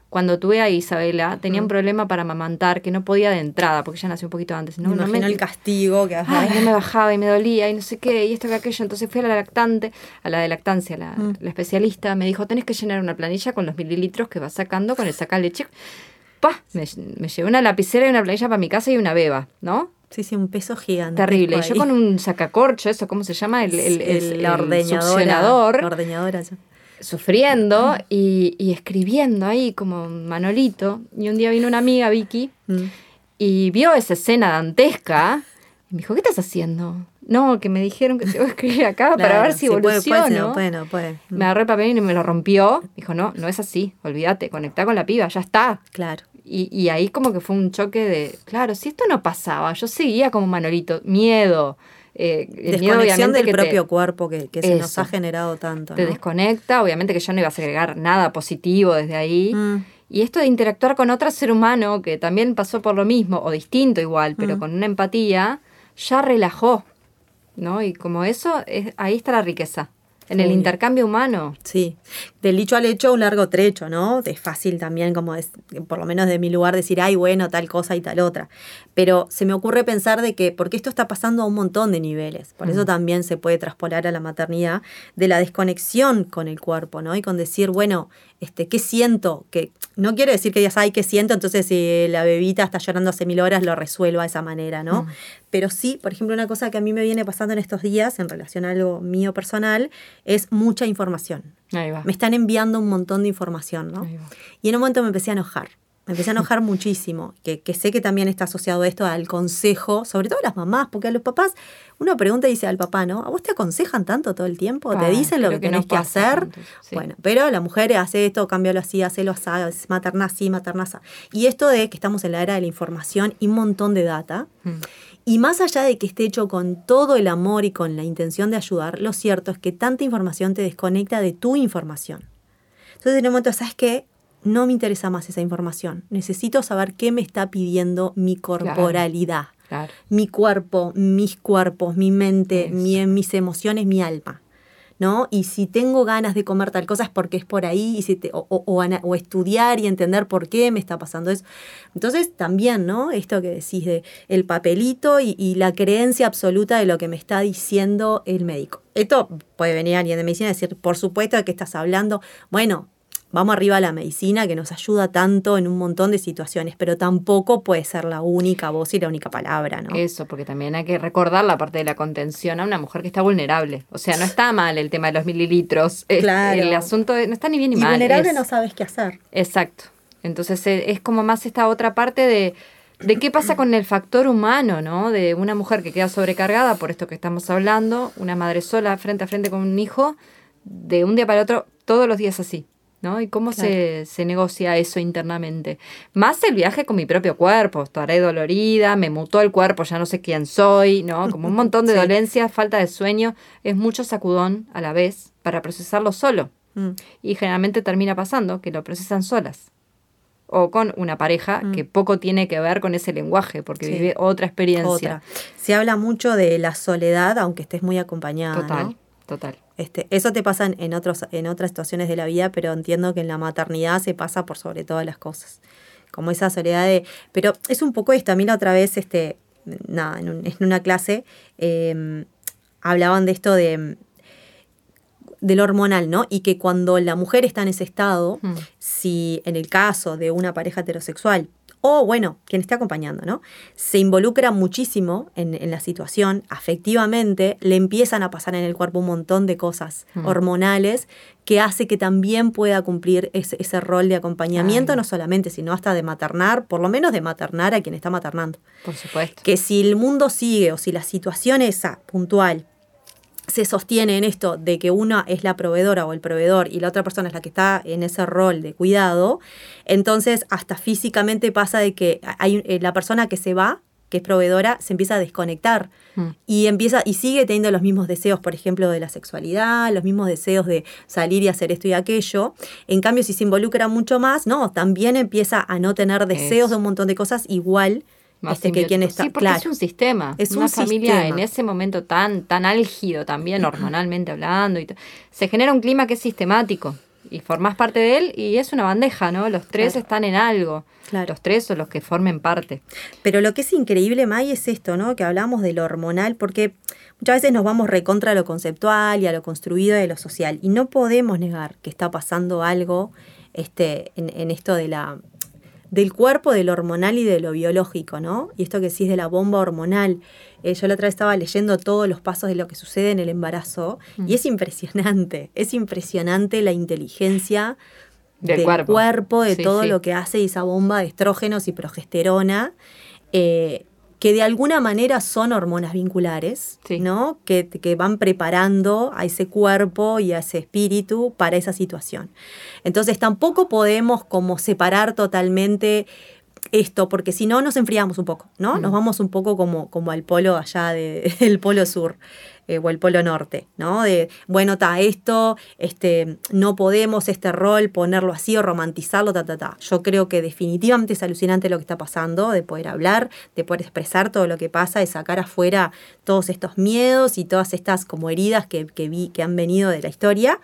cuando tuve a Isabela, tenía un mm. problema para amamantar que no podía de entrada, porque ella nació un poquito antes. No, me el castigo que Ay, no me bajaba y me dolía y no sé qué, y esto que aquello. Entonces fui a la lactante, a la de lactancia, la, mm. la especialista, me dijo, tenés que llenar una planilla con los mililitros que vas sacando con el saca leche. Pa, me, me llevé una lapicera y una planilla para mi casa y una beba, ¿no? Sí, sí, un peso gigante. Terrible. Yo con un sacacorcho, eso, ¿cómo se llama? El, el, el, la ordeñadora. La ordeñadora, sufriendo y, escribiendo ahí como Manolito. Y un día vino una amiga, Vicky, mm. y vio esa escena dantesca y me dijo, ¿qué estás haciendo? No, que me dijeron que iba a escribir acá para ver si evoluciono. Puede, puede, Me agarré el papel y me lo rompió. Dijo, no, no es así, olvídate, conectá con la piba, ya está. Claro. Y, y ahí como que fue un choque de, claro, si esto no pasaba, yo seguía como Manolito, miedo, eh, Desconexión del propio cuerpo que, se nos ha generado tanto. Te desconecta, obviamente que yo no iba a agregar nada positivo desde ahí. Mm. Y esto de interactuar con otro ser humano que también pasó por lo mismo, o distinto igual, pero mm. con una empatía, ya relajó. ¿no? Y como eso, es, ahí está la riqueza. En el intercambio humano. Sí, del dicho al hecho un largo trecho, ¿no? Es fácil también, como es, por lo menos de mi lugar, decir, ay, bueno, tal cosa y tal otra. Pero se me ocurre pensar de que, porque esto está pasando a un montón de niveles, por eso también se puede traspolar a la maternidad, de la desconexión con el cuerpo, ¿no? Y con decir, bueno, este, ¿qué siento? Que no quiere decir que digas, ay, ¿qué siento? Entonces si la bebita está llorando hace mil horas, lo resuelvo de esa manera, ¿no? Mm. pero sí, por ejemplo, una cosa que a mí me viene pasando en estos días en relación a algo mío personal es mucha información. Ahí va. Me están enviando un montón de información, ¿no? Y en un momento me empecé a enojar. Me empecé a enojar muchísimo, que, que sé que también está asociado esto al consejo, sobre todo a las mamás, porque a los papás, uno pregunta y dice al papá, ¿no? ¿A vos te aconsejan tanto todo el tiempo? ¿Te dicen lo que que tenés que hacer? tanto, sí. Bueno, pero la mujer hace esto, cámbialo así, hacelo así, materna así, materna así. Y esto de que estamos en la era de la información y un montón de data, Mm. y más allá de que esté hecho con todo el amor y con la intención de ayudar, lo cierto es que tanta información te desconecta de tu información. Entonces, en un momento, ¿sabes qué? No me interesa más esa información. Necesito saber qué me está pidiendo mi corporalidad, Claro. mi cuerpo, mis cuerpos, mi mente, mi- mis emociones, mi alma. ¿No? Y si tengo ganas de comer tal cosa es porque es por ahí, y si te- o, o- o ana- o estudiar y entender por qué me está pasando eso. Entonces, también, ¿no? Esto que decís de el papelito y, y la creencia absoluta de lo que me está diciendo el médico. Esto puede venir alguien de medicina y decir, por supuesto, ¿de qué estás hablando? Bueno, vamos arriba a la medicina que nos ayuda tanto en un montón de situaciones, pero tampoco puede ser la única voz y la única palabra, ¿no? Eso, porque también hay que recordar la parte de la contención a una mujer que está vulnerable. O sea, no está mal el tema de los mililitros. Es- Claro. El asunto de- no está ni bien ni y mal. vulnerable es- no sabes qué hacer. Exacto. Entonces eh, es como más esta otra parte de, de qué pasa con el factor humano, ¿no? De una mujer que queda sobrecargada por esto que estamos hablando, una madre sola frente a frente con un hijo, de un día para otro, todos los días así. ¿No? Y cómo se, se negocia eso internamente. Más el viaje con mi propio cuerpo. Estaré dolorida, me mutó el cuerpo, ya no sé quién soy, ¿no? Como un montón de Sí. dolencias, falta de sueño. Es mucho sacudón a la vez para procesarlo solo. Mm. Y generalmente termina pasando que lo procesan solas. O con una pareja Mm. que poco tiene que ver con ese lenguaje, porque Sí. vive otra experiencia. Otra. Se habla mucho de la soledad, aunque estés muy acompañada. Total, ¿no? total. Este, eso te pasa en, otros, en otras situaciones de la vida, pero entiendo que en la maternidad se pasa por sobre todas las cosas. Como esa soledad de. Pero es un poco esto. A mí la otra vez, este, nada, en, un- en una clase, eh, hablaban de esto de del hormonal, ¿no? Y que cuando la mujer está en ese estado, Mm. si en el caso de una pareja heterosexual, o bueno, quien esté acompañando, ¿no? Se involucra muchísimo en, en la situación, afectivamente, le empiezan a pasar en el cuerpo un montón de cosas Mm. hormonales que hace que también pueda cumplir ese, ese rol de acompañamiento, Ay. no solamente, sino hasta de maternar, por lo menos de maternar a quien está maternando Por supuesto. que si el mundo sigue o si la situación esa puntual se sostiene en esto de que una es la proveedora o el proveedor y la otra persona es la que está en ese rol de cuidado, entonces hasta físicamente pasa de que hay eh, la persona que se va, que es proveedora, se empieza a desconectar Mm. y empieza y sigue teniendo los mismos deseos, por ejemplo, de la sexualidad, los mismos deseos de salir y hacer esto y aquello. En cambio, si se involucra mucho más, no, también empieza a no tener deseos de un montón de cosas igual Más este, que quien está. Sí, porque claro. es un sistema. Es una un familia sistema. en ese momento tan, tan álgido también, hormonalmente hablando. Y se genera un clima que es sistemático. Y formás parte de él y es una bandeja, ¿no? Los tres Claro. están en algo. Claro. Los tres o los que formen parte. Pero lo que es increíble, May, es esto, ¿no? Que hablamos de lo hormonal, porque muchas veces nos vamos recontra a lo conceptual y a lo construido de lo social. Y no podemos negar que está pasando algo este, en, en esto de la del cuerpo, de lo hormonal y de lo biológico, ¿no? Y esto que decís de la bomba hormonal. Eh, yo la otra vez estaba leyendo todos los pasos de lo que sucede en el embarazo y es impresionante, es impresionante la inteligencia Del cuerpo. de Sí, todo sí. lo que hace esa bomba de estrógenos y progesterona, eh, que de alguna manera son hormonas vinculares, Sí. ¿no? Que, que van preparando a ese cuerpo y a ese espíritu para esa situación. Entonces tampoco podemos como separar totalmente esto, porque si no nos enfriamos un poco, ¿no? Mm. Nos vamos un poco como, como al polo allá del polo sur eh, o el polo norte, ¿no? De, bueno, está esto, este, no podemos este rol ponerlo así o romantizarlo, ta, ta, ta. Yo creo que definitivamente es alucinante lo que está pasando, de poder hablar, de poder expresar todo lo que pasa, de sacar afuera todos estos miedos y todas estas como heridas que, que vi, que han venido de la historia,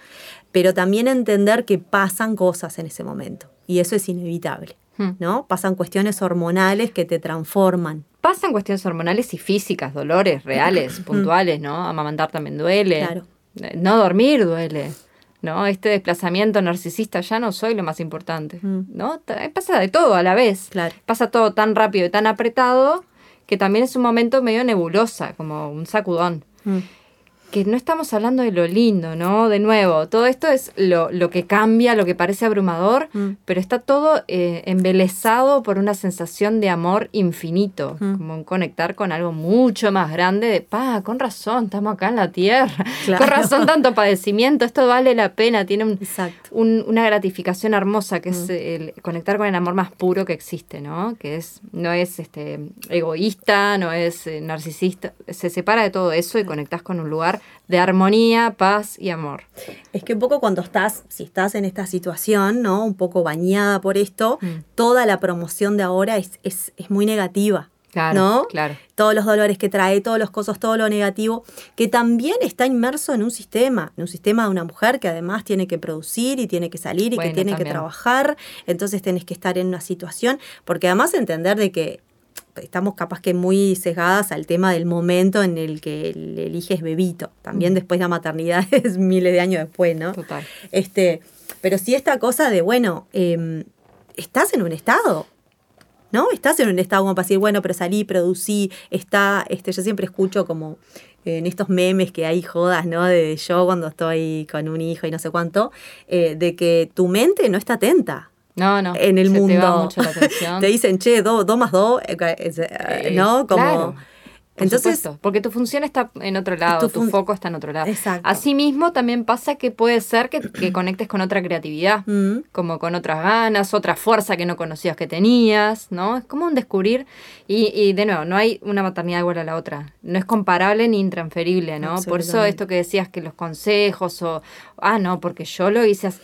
pero también entender que pasan cosas en ese momento. Y eso es inevitable. Hmm. ¿no? Pasan cuestiones hormonales que te transforman. Pasan cuestiones hormonales y físicas, dolores reales, puntuales, ¿no? Amamantar también duele. Claro. Eh, No dormir duele. ¿No? Este desplazamiento narcisista ya no soy lo más importante. Mm. ¿No? Ta- Pasa de todo a la vez. Claro. Pasa todo tan rápido y tan apretado que también es un momento medio nebulosa, como un sacudón. Mm. Que no estamos hablando de lo lindo, ¿no? De nuevo, todo esto es lo, lo que cambia, lo que parece abrumador, Mm. pero está todo eh, embelesado por una sensación de amor infinito, Mm. como en conectar con algo mucho más grande de, pa, con razón, estamos acá en la tierra, Claro. con razón tanto padecimiento, esto vale la pena, tiene un, un- una gratificación hermosa que Mm. es el conectar con el amor más puro que existe, ¿no? Que es no es este egoísta, no es eh, narcisista, se separa de todo eso y conectas con un lugar de armonía, paz y amor. Es que un poco cuando estás, si estás en esta situación, ¿no? Un poco bañada por esto, Mm. toda la promoción de ahora es, es, es muy negativa. Claro, ¿no? claro. Todos los dolores que trae, todos los cosas, todo lo negativo, que también está inmerso en un sistema, en un sistema de una mujer que además tiene que producir y tiene que salir y Bueno, que tiene que trabajar, entonces tenés que estar en una situación, porque además entender de que estamos capaz que muy cegadas al tema del momento en el que el- eliges bebito, también Mm. después la maternidad es miles de años después, ¿no? Total. Este, pero sí esta cosa de, bueno, em, estás en un estado, ¿no? Estás en un estado como para decir, bueno, pero salí, producí, está, este, yo siempre escucho como en estos memes que hay jodas, ¿no? De yo cuando estoy con un hijo y no sé cuánto, eh, de que tu mente no está atenta. No, no. En el se mundo Te va mucho la atención. te dicen, che, dos dos más dos, eh, eh, Eh, ¿no? Como, claro. Por entonces, supuesto, porque tu función está en otro lado, tu foco está en otro lado. Exacto. Asimismo, también pasa que puede ser que, que conectes con otra creatividad, Mm. como con otras ganas, otra fuerza que no conocías que tenías, ¿no? Es como un descubrir. Y, y de nuevo, no hay una maternidad igual a la otra. No es comparable ni intransferible, ¿no? Por eso esto que decías que los consejos o, ah, no, porque yo lo hice así.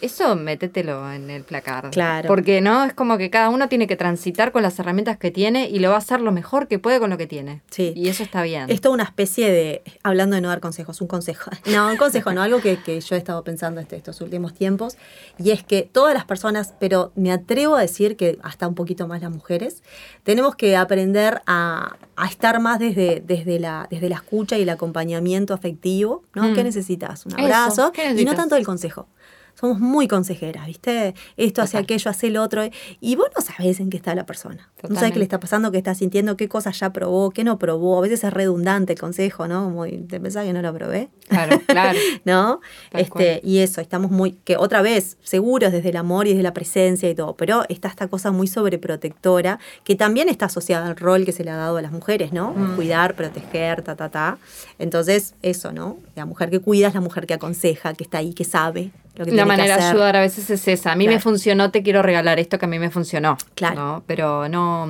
Eso métetelo en el placar. Claro. Porque no, es como que cada uno tiene que transitar con las herramientas que tiene y lo va a hacer lo mejor que puede con lo que tiene. Sí. Y eso está bien. Es toda una especie de, hablando de no dar consejos, un consejo. No, un consejo, no, algo que, que yo he estado pensando este, estos últimos tiempos, y es que todas las personas, pero me atrevo a decir que hasta un poquito más las mujeres, tenemos que aprender a, a estar más desde, desde, la, desde la escucha y el acompañamiento afectivo, ¿no? Mm. ¿Qué necesitas? Un Eso, abrazo ¿qué y no tanto el consejo. Somos muy consejeras, ¿viste? Esto hace aquello, hace el otro. Y vos no sabés en qué está la persona. No sabés qué le está pasando, qué está sintiendo, qué cosas ya probó, qué no probó. A veces es redundante el consejo, ¿no? Como, ¿te pensás que no lo probé? Claro, claro. ¿No? Tal este, cual. y eso, estamos muy, que otra vez, seguros desde el amor y desde la presencia y todo, pero está esta cosa muy sobreprotectora, que también está asociada al rol que se le ha dado a las mujeres, ¿no? Mm. Cuidar, proteger, ta, ta, ta. Entonces, eso, ¿no? La mujer que cuida es la mujer que aconseja, que está ahí, que sabe lo que La tiene manera que de ayudar a veces es esa. A mí me funcionó, te quiero regalar esto que a mí me funcionó. Claro. ¿no? Pero no.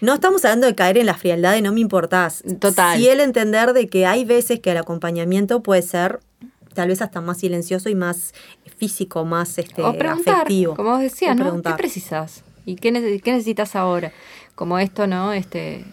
No estamos hablando de caer en la frialdad de no me importás. Total. Sí el entender de que hay veces que el acompañamiento puede ser tal vez hasta más silencioso y más físico, más este, o preguntar, afectivo. como vos decías, O ¿no? ¿Qué precisas? ¿Y qué, nece- qué necesitas ahora? Como esto, ¿no? Este.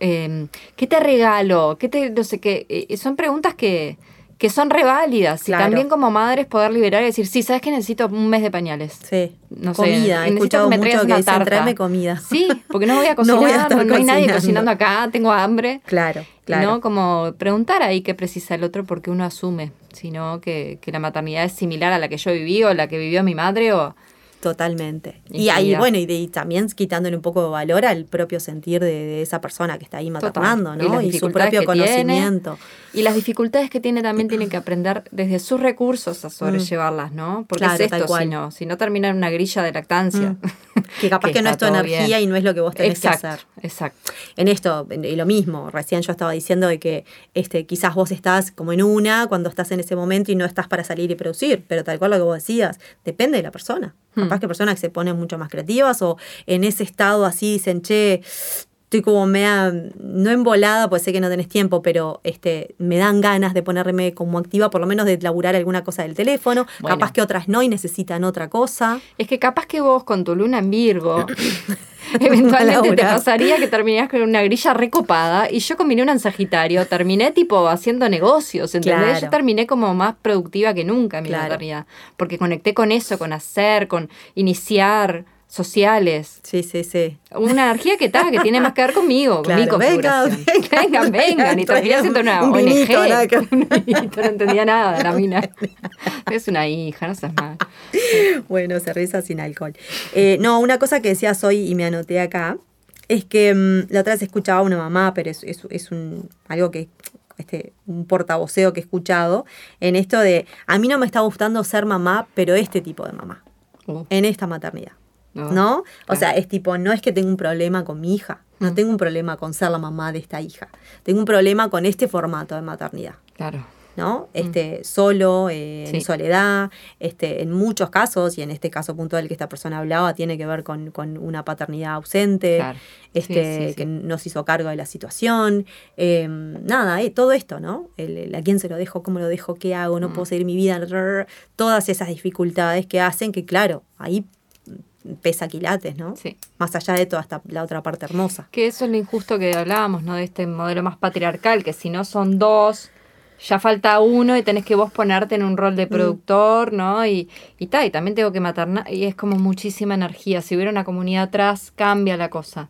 eh, ¿Qué te regalo? ¿Qué te.? No sé qué. eh, son preguntas que. Que son reválidas. Claro. Y también como madres poder liberar y decir, sí, ¿sabes que necesito un mes de pañales? Sí. No sé, comida. He necesito escuchado que me mucho que dicen, tarta. tráeme comida. Sí, porque no voy a No cocinar, voy a no, estar no hay nadie cocinando. cocinando acá, tengo hambre. Claro, claro. ¿no? Como preguntar ahí qué precisa el otro porque uno asume, sino que, que la maternidad es similar a la que yo viví o la que vivió mi madre o... Totalmente. Y ahí, bueno, y, de- y también quitándole un poco de valor al propio sentir de, de esa persona que está ahí maternando, Y ¿no? Y, su propio tiene. conocimiento. Y las dificultades que tiene también tienen que aprender desde sus recursos a sobrellevarlas, ¿no? Porque Mm. Claro, es esto, si no, si no termina en una grilla de lactancia. Mm. Que capaz que, no es tu energía bien. y no es lo que vos tenés exacto, que hacer. Exacto. en esto, y lo mismo, recién yo estaba diciendo de que este, quizás vos estás como en una cuando estás en ese momento y no estás para salir y producir, pero tal cual lo que vos decías, depende de la persona. Hmm. Capaz que personas que se ponen mucho más creativas o en ese estado así dicen, che, estoy como mea, no embolada, pues sé que no tenés tiempo, pero este, me dan ganas de ponerme como activa, por lo menos de laburar alguna cosa del teléfono, Bueno. capaz que otras no y necesitan otra cosa. Es que capaz que vos con tu luna en Virgo, eventualmente te pasaría que terminarías con una grilla recopada y yo con mi luna en Sagitario terminé tipo haciendo negocios, ¿entendés? Claro. Yo terminé como más productiva que nunca en mi Claro. maternidad, porque conecté con eso, con hacer, con iniciar sociales. Sí, sí, sí. Una energía que está, que tiene más que ver conmigo, con mi venga, venga, vengan, vengan. Y terminé siendo una un ONG. vinito, nada que- Un vinito, no entendía nada de la mina. Es una hija, no seas mal. Bueno, cerveza sin alcohol. Eh, no, una cosa que decías hoy y me anoté acá, es que mm, la otra vez escuchaba a una mamá, pero es, es, es un, algo que este, un portavoceo que he escuchado, en esto de, a mí no me está gustando ser mamá, pero este tipo de mamá, Uh, en esta maternidad. No, ¿No? O sea, es tipo, no es que tengo un problema con mi hija, no Mm. tengo un problema con ser la mamá de esta hija, tengo un problema con este formato de maternidad. Claro. ¿no? Este, solo, eh, en Mm. Soledad, este, en muchos casos, y en este caso puntual que esta persona hablaba, tiene que ver con, con una paternidad ausente, Claro. este, Sí, sí, sí. que no se hizo cargo de la situación, eh, nada, eh, todo esto, ¿no? El, el a quién se lo dejo, cómo lo dejo, qué hago, no Mm. puedo seguir mi vida, rrr, todas esas dificultades que hacen que, claro, ahí pesa quilates, ¿no? Sí. Más allá de toda esta, la otra parte hermosa. Que eso es lo injusto que hablábamos, ¿no? De este modelo más patriarcal, que si no son dos, ya falta uno y tenés que vos ponerte en un rol de productor, ¿no? Y, y tal, y también tengo que maternar, y es como muchísima energía. Si hubiera una comunidad atrás, cambia la cosa.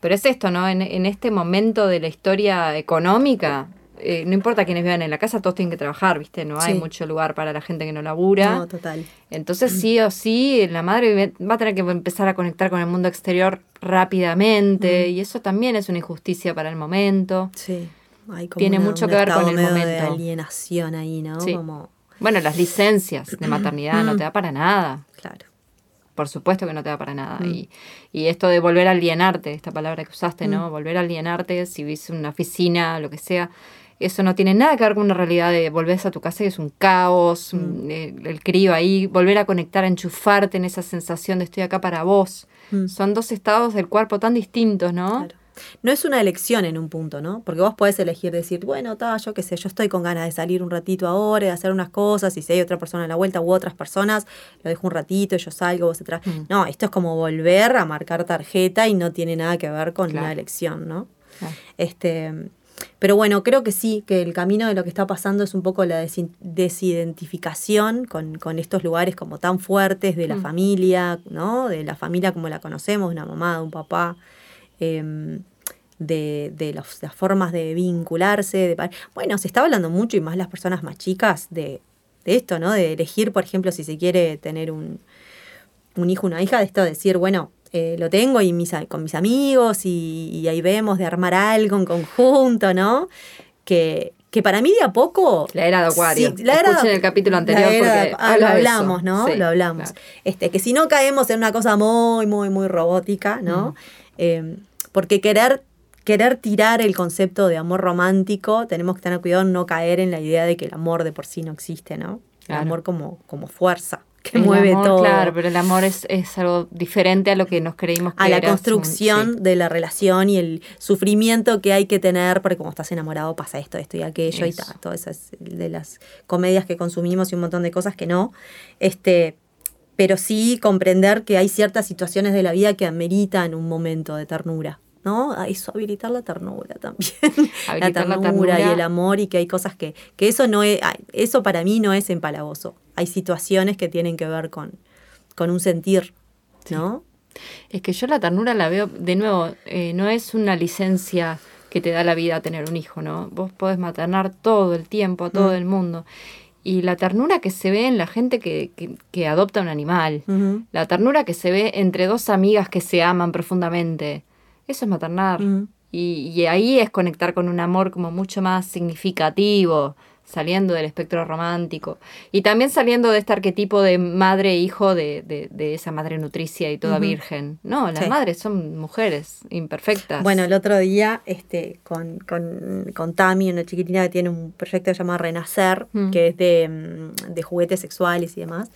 Pero es esto, ¿no? En, en este momento de la historia económica, eh, no importa quiénes vivan en la casa, todos tienen que trabajar, ¿viste? No hay Sí. mucho lugar para la gente que no labura. No, total. Entonces sí o sí, la madre va a tener que empezar a conectar con el mundo exterior rápidamente y eso también es una injusticia para el momento. Sí. Hay como Tiene una- mucho que ver con el medio de momento. alienación ahí, ¿no? Sí. Como, Bueno, las licencias de maternidad no te da para nada. claro. Por supuesto que no te da para nada. Mm. Y, y esto de volver a alienarte, esta palabra que usaste, ¿no? Volver a alienarte, si en una oficina, lo que sea, eso no tiene nada que ver con una realidad de volvés a tu casa y es un caos, un- el, el crío ahí, volver a conectar, a enchufarte en esa sensación de estoy acá para vos. Mm. Son dos estados del cuerpo tan distintos, ¿no? Claro. No es una elección en un punto, ¿no? Porque vos podés elegir decir, bueno, ta, yo qué sé, yo estoy con ganas de salir un ratito ahora, de hacer unas cosas, y si hay otra persona a la vuelta u otras personas, lo dejo un ratito, yo salgo, vos atrás. Mm. No, esto es como volver a marcar tarjeta y no tiene nada que ver con Claro. una elección, ¿no? Claro. Este, pero bueno, creo que sí, que el camino de lo que está pasando es un poco la desidentificación con, con estos lugares como tan fuertes de la Mm. familia, ¿no? De la familia como la conocemos, una mamá, un papá, em, de, de los- las formas de vincularse. De, bueno, se está hablando mucho y más las personas más chicas de, de esto, ¿no? De elegir, por ejemplo, si se quiere tener un, un hijo, una hija, de esto de decir, bueno, eh, lo tengo y mis, con mis amigos y, y ahí vemos de armar algo en conjunto, ¿no? Que, que para mí de a poco... La era de Acuario. Sí, la era- Escuchen el capítulo anterior de- ah, lo eso. hablamos, ¿no? Sí, lo hablamos. claro. Este, que si no caemos en una cosa muy, muy, muy robótica, ¿no? Eh, porque querer, querer tirar el concepto de amor romántico, tenemos que tener cuidado en no caer en la idea de que el amor de por sí no existe, ¿no? Claro. El amor como, como fuerza que El mueve amor, todo. Claro, pero el amor es, es algo diferente a lo que nos creímos que a la era. construcción Sí. de la relación y el sufrimiento que hay que tener, porque cuando estás enamorado pasa esto, esto y aquello y tal, todas esas de las comedias que consumimos y un montón de cosas que no. Este, pero sí comprender que hay ciertas situaciones de la vida que ameritan un momento de ternura. ¿No? A eso, habilitar la ternura también. la, Habilitar la ternura y ternura. el amor y que hay cosas que, que eso no es, eso para mí no es empalagoso. Hay situaciones que tienen que ver con, con un sentir, ¿no? Es que yo la ternura la veo, de nuevo, eh, no es una licencia que te da la vida tener un hijo, ¿no? Vos podés maternar todo el tiempo a todo Mm. el mundo. Y la ternura que se ve en la gente que, que, que adopta un animal, la ternura que se ve entre dos amigas que se aman profundamente, eso es maternar. Ujú. Y, y ahí es conectar con un amor como mucho más significativo, saliendo del espectro romántico. Y también saliendo de este arquetipo de madre e hijo de, de, de esa madre nutricia y toda virgen. No, las Sí. madres son mujeres imperfectas. Bueno, el otro día este, con, con, con Tami, una chiquitina que tiene un proyecto llamado Renacer, Mm. que es de, mm, de juguetes sexuales y demás,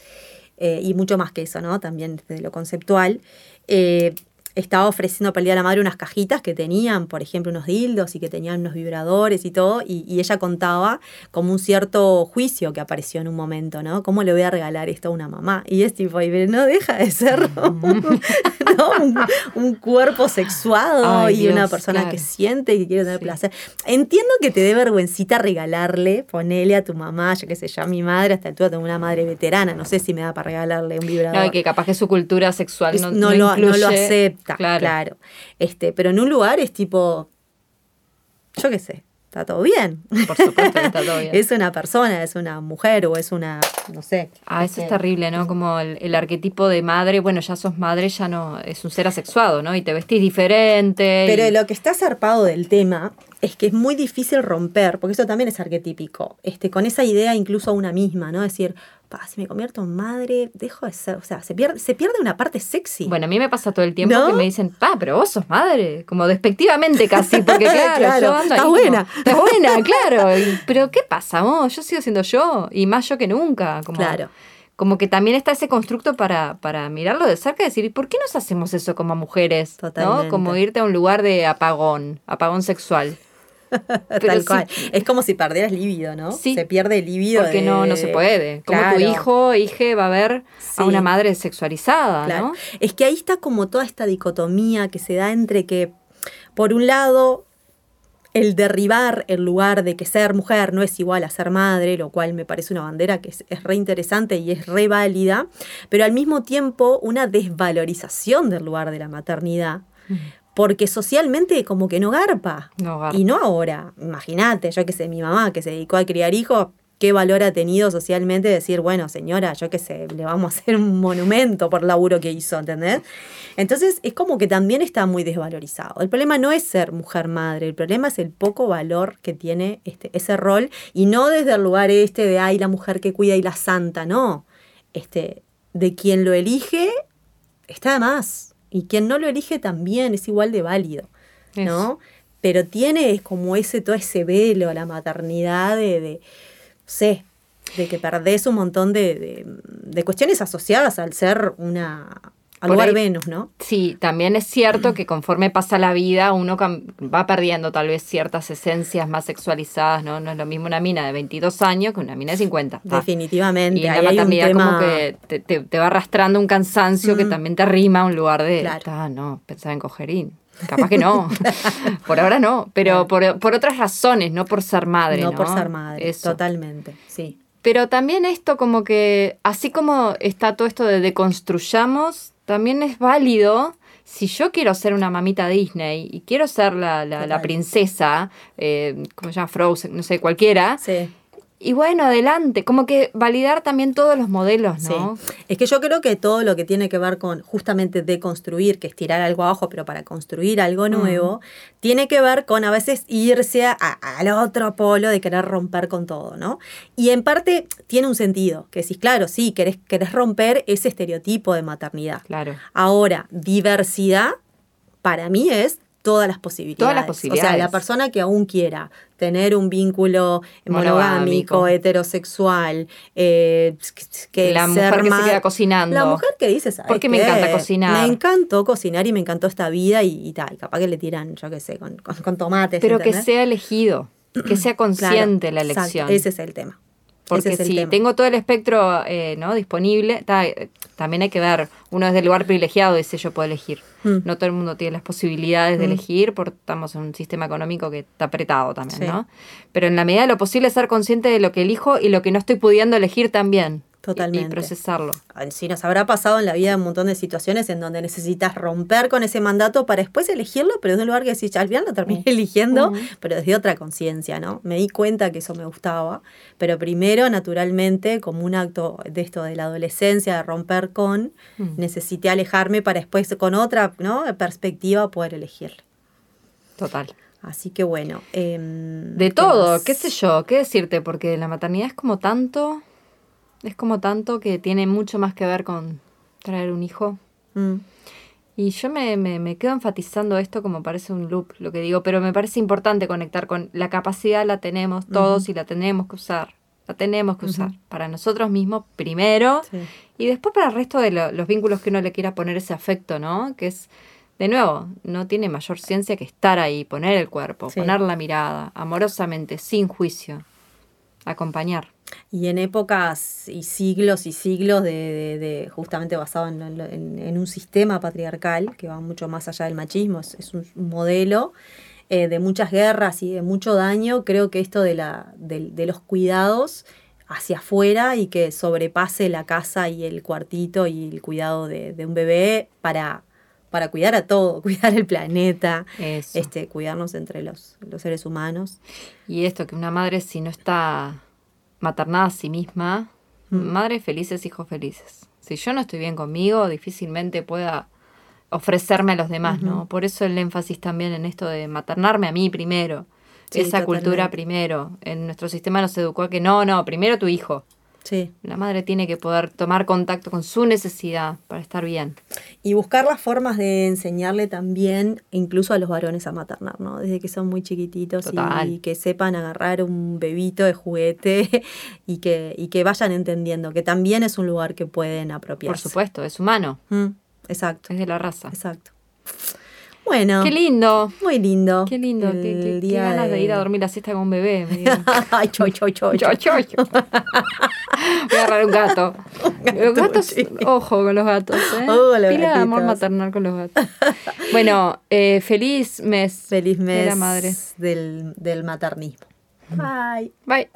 eh, y mucho más que eso, ¿no? También desde lo conceptual. eh, estaba ofreciendo para el Día de la Madre unas cajitas que tenían, por ejemplo, unos dildos y que tenían unos vibradores y todo, y, y ella contaba como un cierto juicio que apareció en un momento, ¿no? ¿Cómo le voy a regalar esto a una mamá? Y es tipo, y no deja de ser un, ¿no? un, un cuerpo sexuado Ay, y una persona claro. que siente y que quiere tener Sí. placer. Entiendo que te dé vergüencita regalarle, ponele a tu mamá, yo qué sé, yo a mi madre, hasta tú tengo una madre veterana, no sé si me da para regalarle un vibrador. Claro, que capaz que su cultura sexual no, no, no lo, no lo incluye- acepta, claro. Claro. Este, pero en un lugar es tipo, yo qué sé, está todo bien. Por supuesto que está todo bien. es una persona, es una mujer o es una, no sé. Ah, eso es terrible, ¿no? Como el, el, arquetipo de madre, bueno, ya sos madre, ya no, es un ser asexuado, ¿no? Y te vestís diferente. Pero y... lo que está zarpado del tema es que es muy difícil romper, porque eso también es arquetípico, este, con esa idea incluso a una misma, ¿no? Decir, pa, si me convierto en madre, dejo de ser, o sea, se pierde, se pierde una parte sexy. Bueno, a mí me pasa todo el tiempo ¿No? que me dicen, pa, pero vos sos madre, como despectivamente casi, porque claro, claro yo ando está ahí buena. como, está buena, claro, y, pero ¿qué pasa vos? Yo sigo siendo yo, y más yo que nunca, como... Claro como que también está ese constructo para, para mirarlo de cerca y decir, ¿por qué nos hacemos eso como mujeres? Totalmente. ¿no? Como irte a un lugar de apagón, apagón sexual. Tal sí, cual. Es como si perdieras líbido, ¿no? Sí. Se pierde el líbido. Porque de... no, no se puede. Como claro. tu hijo, hija va a ver Sí. a una madre sexualizada, Claro. ¿no? Es que ahí está como toda esta dicotomía que se da entre que, por un lado, el derribar el lugar de que ser mujer no es igual a ser madre, lo cual me parece una bandera que es, es re interesante y es re válida, pero al mismo tiempo una desvalorización del lugar de la maternidad, porque socialmente como que no garpa. No garpa. Y no ahora. Imagínate, yo que sé, mi mamá que se dedicó a criar hijos, qué valor ha tenido socialmente decir, bueno, señora, yo qué sé, le vamos a hacer un monumento por el laburo que hizo, ¿entendés? Entonces es como que también está muy desvalorizado. El problema no es ser mujer madre, el problema es el poco valor que tiene este, ese rol y no desde el lugar este de, ay, la mujer que cuida y la santa, no. Este, de quien lo elige está de más. Y quien no lo elige también es igual de válido, ¿no? Pero tiene como ese, todo ese velo a la maternidad de, de no sé, de que perdés un montón de, de, de cuestiones asociadas al ser una, al lugar ahí- Venus, ¿no? Sí, también es cierto que conforme pasa la vida uno va perdiendo tal vez ciertas esencias más sexualizadas, ¿no? No es lo mismo una mina de 22 años que una mina de 50. Ah. Definitivamente. Y la ahí hay un maternidad tema- como que te, te- te va arrastrando un cansancio que Mm. también te rima a un lugar de, Claro. "Ah, no, pensaba en cogerín. Capaz que no. por ahora no. Pero por, por otras razones, no por ser madre. No, no por ser madre, Eso. totalmente, sí. Pero también esto como que, así como está todo esto de deconstruyamos, también es válido si yo quiero ser una mamita Disney y quiero ser la, la, la princesa, eh, como se llama Frozen, no sé, cualquiera. Sí. Y bueno, adelante, como que validar también todos los modelos, ¿no? Sí. Es que yo creo que todo lo que tiene que ver con justamente deconstruir, que es tirar algo abajo, pero para construir algo nuevo, tiene que ver con a veces irse a- a- al otro polo de querer romper con todo, ¿no? Y en parte tiene un sentido, que decís, claro, sí, querés, querés romper ese estereotipo de maternidad. Claro. Ahora, diversidad para mí es todas las posibilidades. Todas las O posibilidades. sea, la persona que aún quiera tener un vínculo monogámico, Monogámico. heterosexual, eh, que La ser mujer que se queda cocinando. La mujer que dice, ¿sabes Porque me qué? encanta cocinar. Me encantó cocinar y me encantó esta vida y, y tal. Capaz que le tiran, yo qué sé, con, con, con tomates. Pero que ¿entendés? sea elegido, que sea consciente Claro, la exacto, elección. Ese es el tema. Porque si tema. tengo todo el espectro eh, ¿no? disponible, ta, también hay que ver, uno es del lugar privilegiado, dice yo puedo elegir. Mm. No todo el mundo tiene las posibilidades de Mm. elegir, porque estamos en un sistema económico que está apretado también, Sí. ¿no? Pero en la medida de lo posible ser consciente de lo que elijo y lo que no estoy pudiendo elegir también. Y- Totalmente. Y, procesarlo. Sí, nos habrá pasado en la vida un montón de situaciones en donde necesitas romper con ese mandato para después elegirlo, pero desde un lugar que decís, "Ya, al final lo terminé eligiendo, pero desde otra conciencia, ¿no? Me di cuenta que eso me gustaba, pero primero, naturalmente, como un acto de esto de la adolescencia, de romper con, Mm. necesité alejarme para después con otra ¿no? perspectiva poder elegirlo. Total. Así que bueno. em, De ¿qué todo, más? qué sé yo, qué decirte, porque la maternidad es como tanto, es como tanto que tiene mucho más que ver con traer un hijo. Mm, Y yo me, me, me quedo enfatizando esto como parece un loop, lo que digo, pero me parece importante conectar con la capacidad la tenemos todos y la tenemos que usar. La tenemos que usar para nosotros mismos primero sí. y después para el resto de lo- los vínculos que uno le quiera poner ese afecto, ¿no? Que es, de nuevo, no tiene mayor ciencia que estar ahí, poner el cuerpo, Sí. poner la mirada, amorosamente, sin juicio, acompañar. Y en épocas y siglos y siglos de, justamente basado en, un sistema patriarcal que va mucho más allá del machismo, es, un modelo eh, de muchas guerras y de mucho daño, creo que esto de, la, de, los cuidados hacia afuera y que sobrepase la casa y el cuartito y el cuidado de un bebé para para cuidar a todo, cuidar el planeta, Eso. este, cuidarnos entre los, los seres humanos. Y esto, que una madre si no está maternada a sí misma, Mm. madres felices, hijos felices. Si yo no estoy bien conmigo, difícilmente pueda ofrecerme a los demás, ¿no? Por eso el énfasis también en esto de maternarme a mí primero. Sí, Esa cultura primero. En nuestro sistema nos educó a que no, no, primero tu hijo. Sí. La madre tiene que poder tomar contacto con su necesidad para estar bien. Y buscar las formas de enseñarle también, incluso a los varones a maternar, ¿no? Desde que son muy chiquititos Total. y que sepan agarrar un bebito de juguete y que, y que vayan entendiendo que también es un lugar que pueden apropiarse. Por supuesto, es humano, Mm, exacto, es de la raza. exacto. Bueno, Qué lindo, muy lindo. qué lindo, el qué, qué- qué ganas de... ir a dormir la siesta con un bebé. me. Ay, choy, choy, choy. Yo, yo, yo. Voy a agarrar un gato. Los gatos, sí. ojo con los gatos. ¿eh? Los Pila de amor maternal con los gatos. Bueno, eh, feliz mes. Feliz de mes la madre. del, del maternismo. Bye. Bye.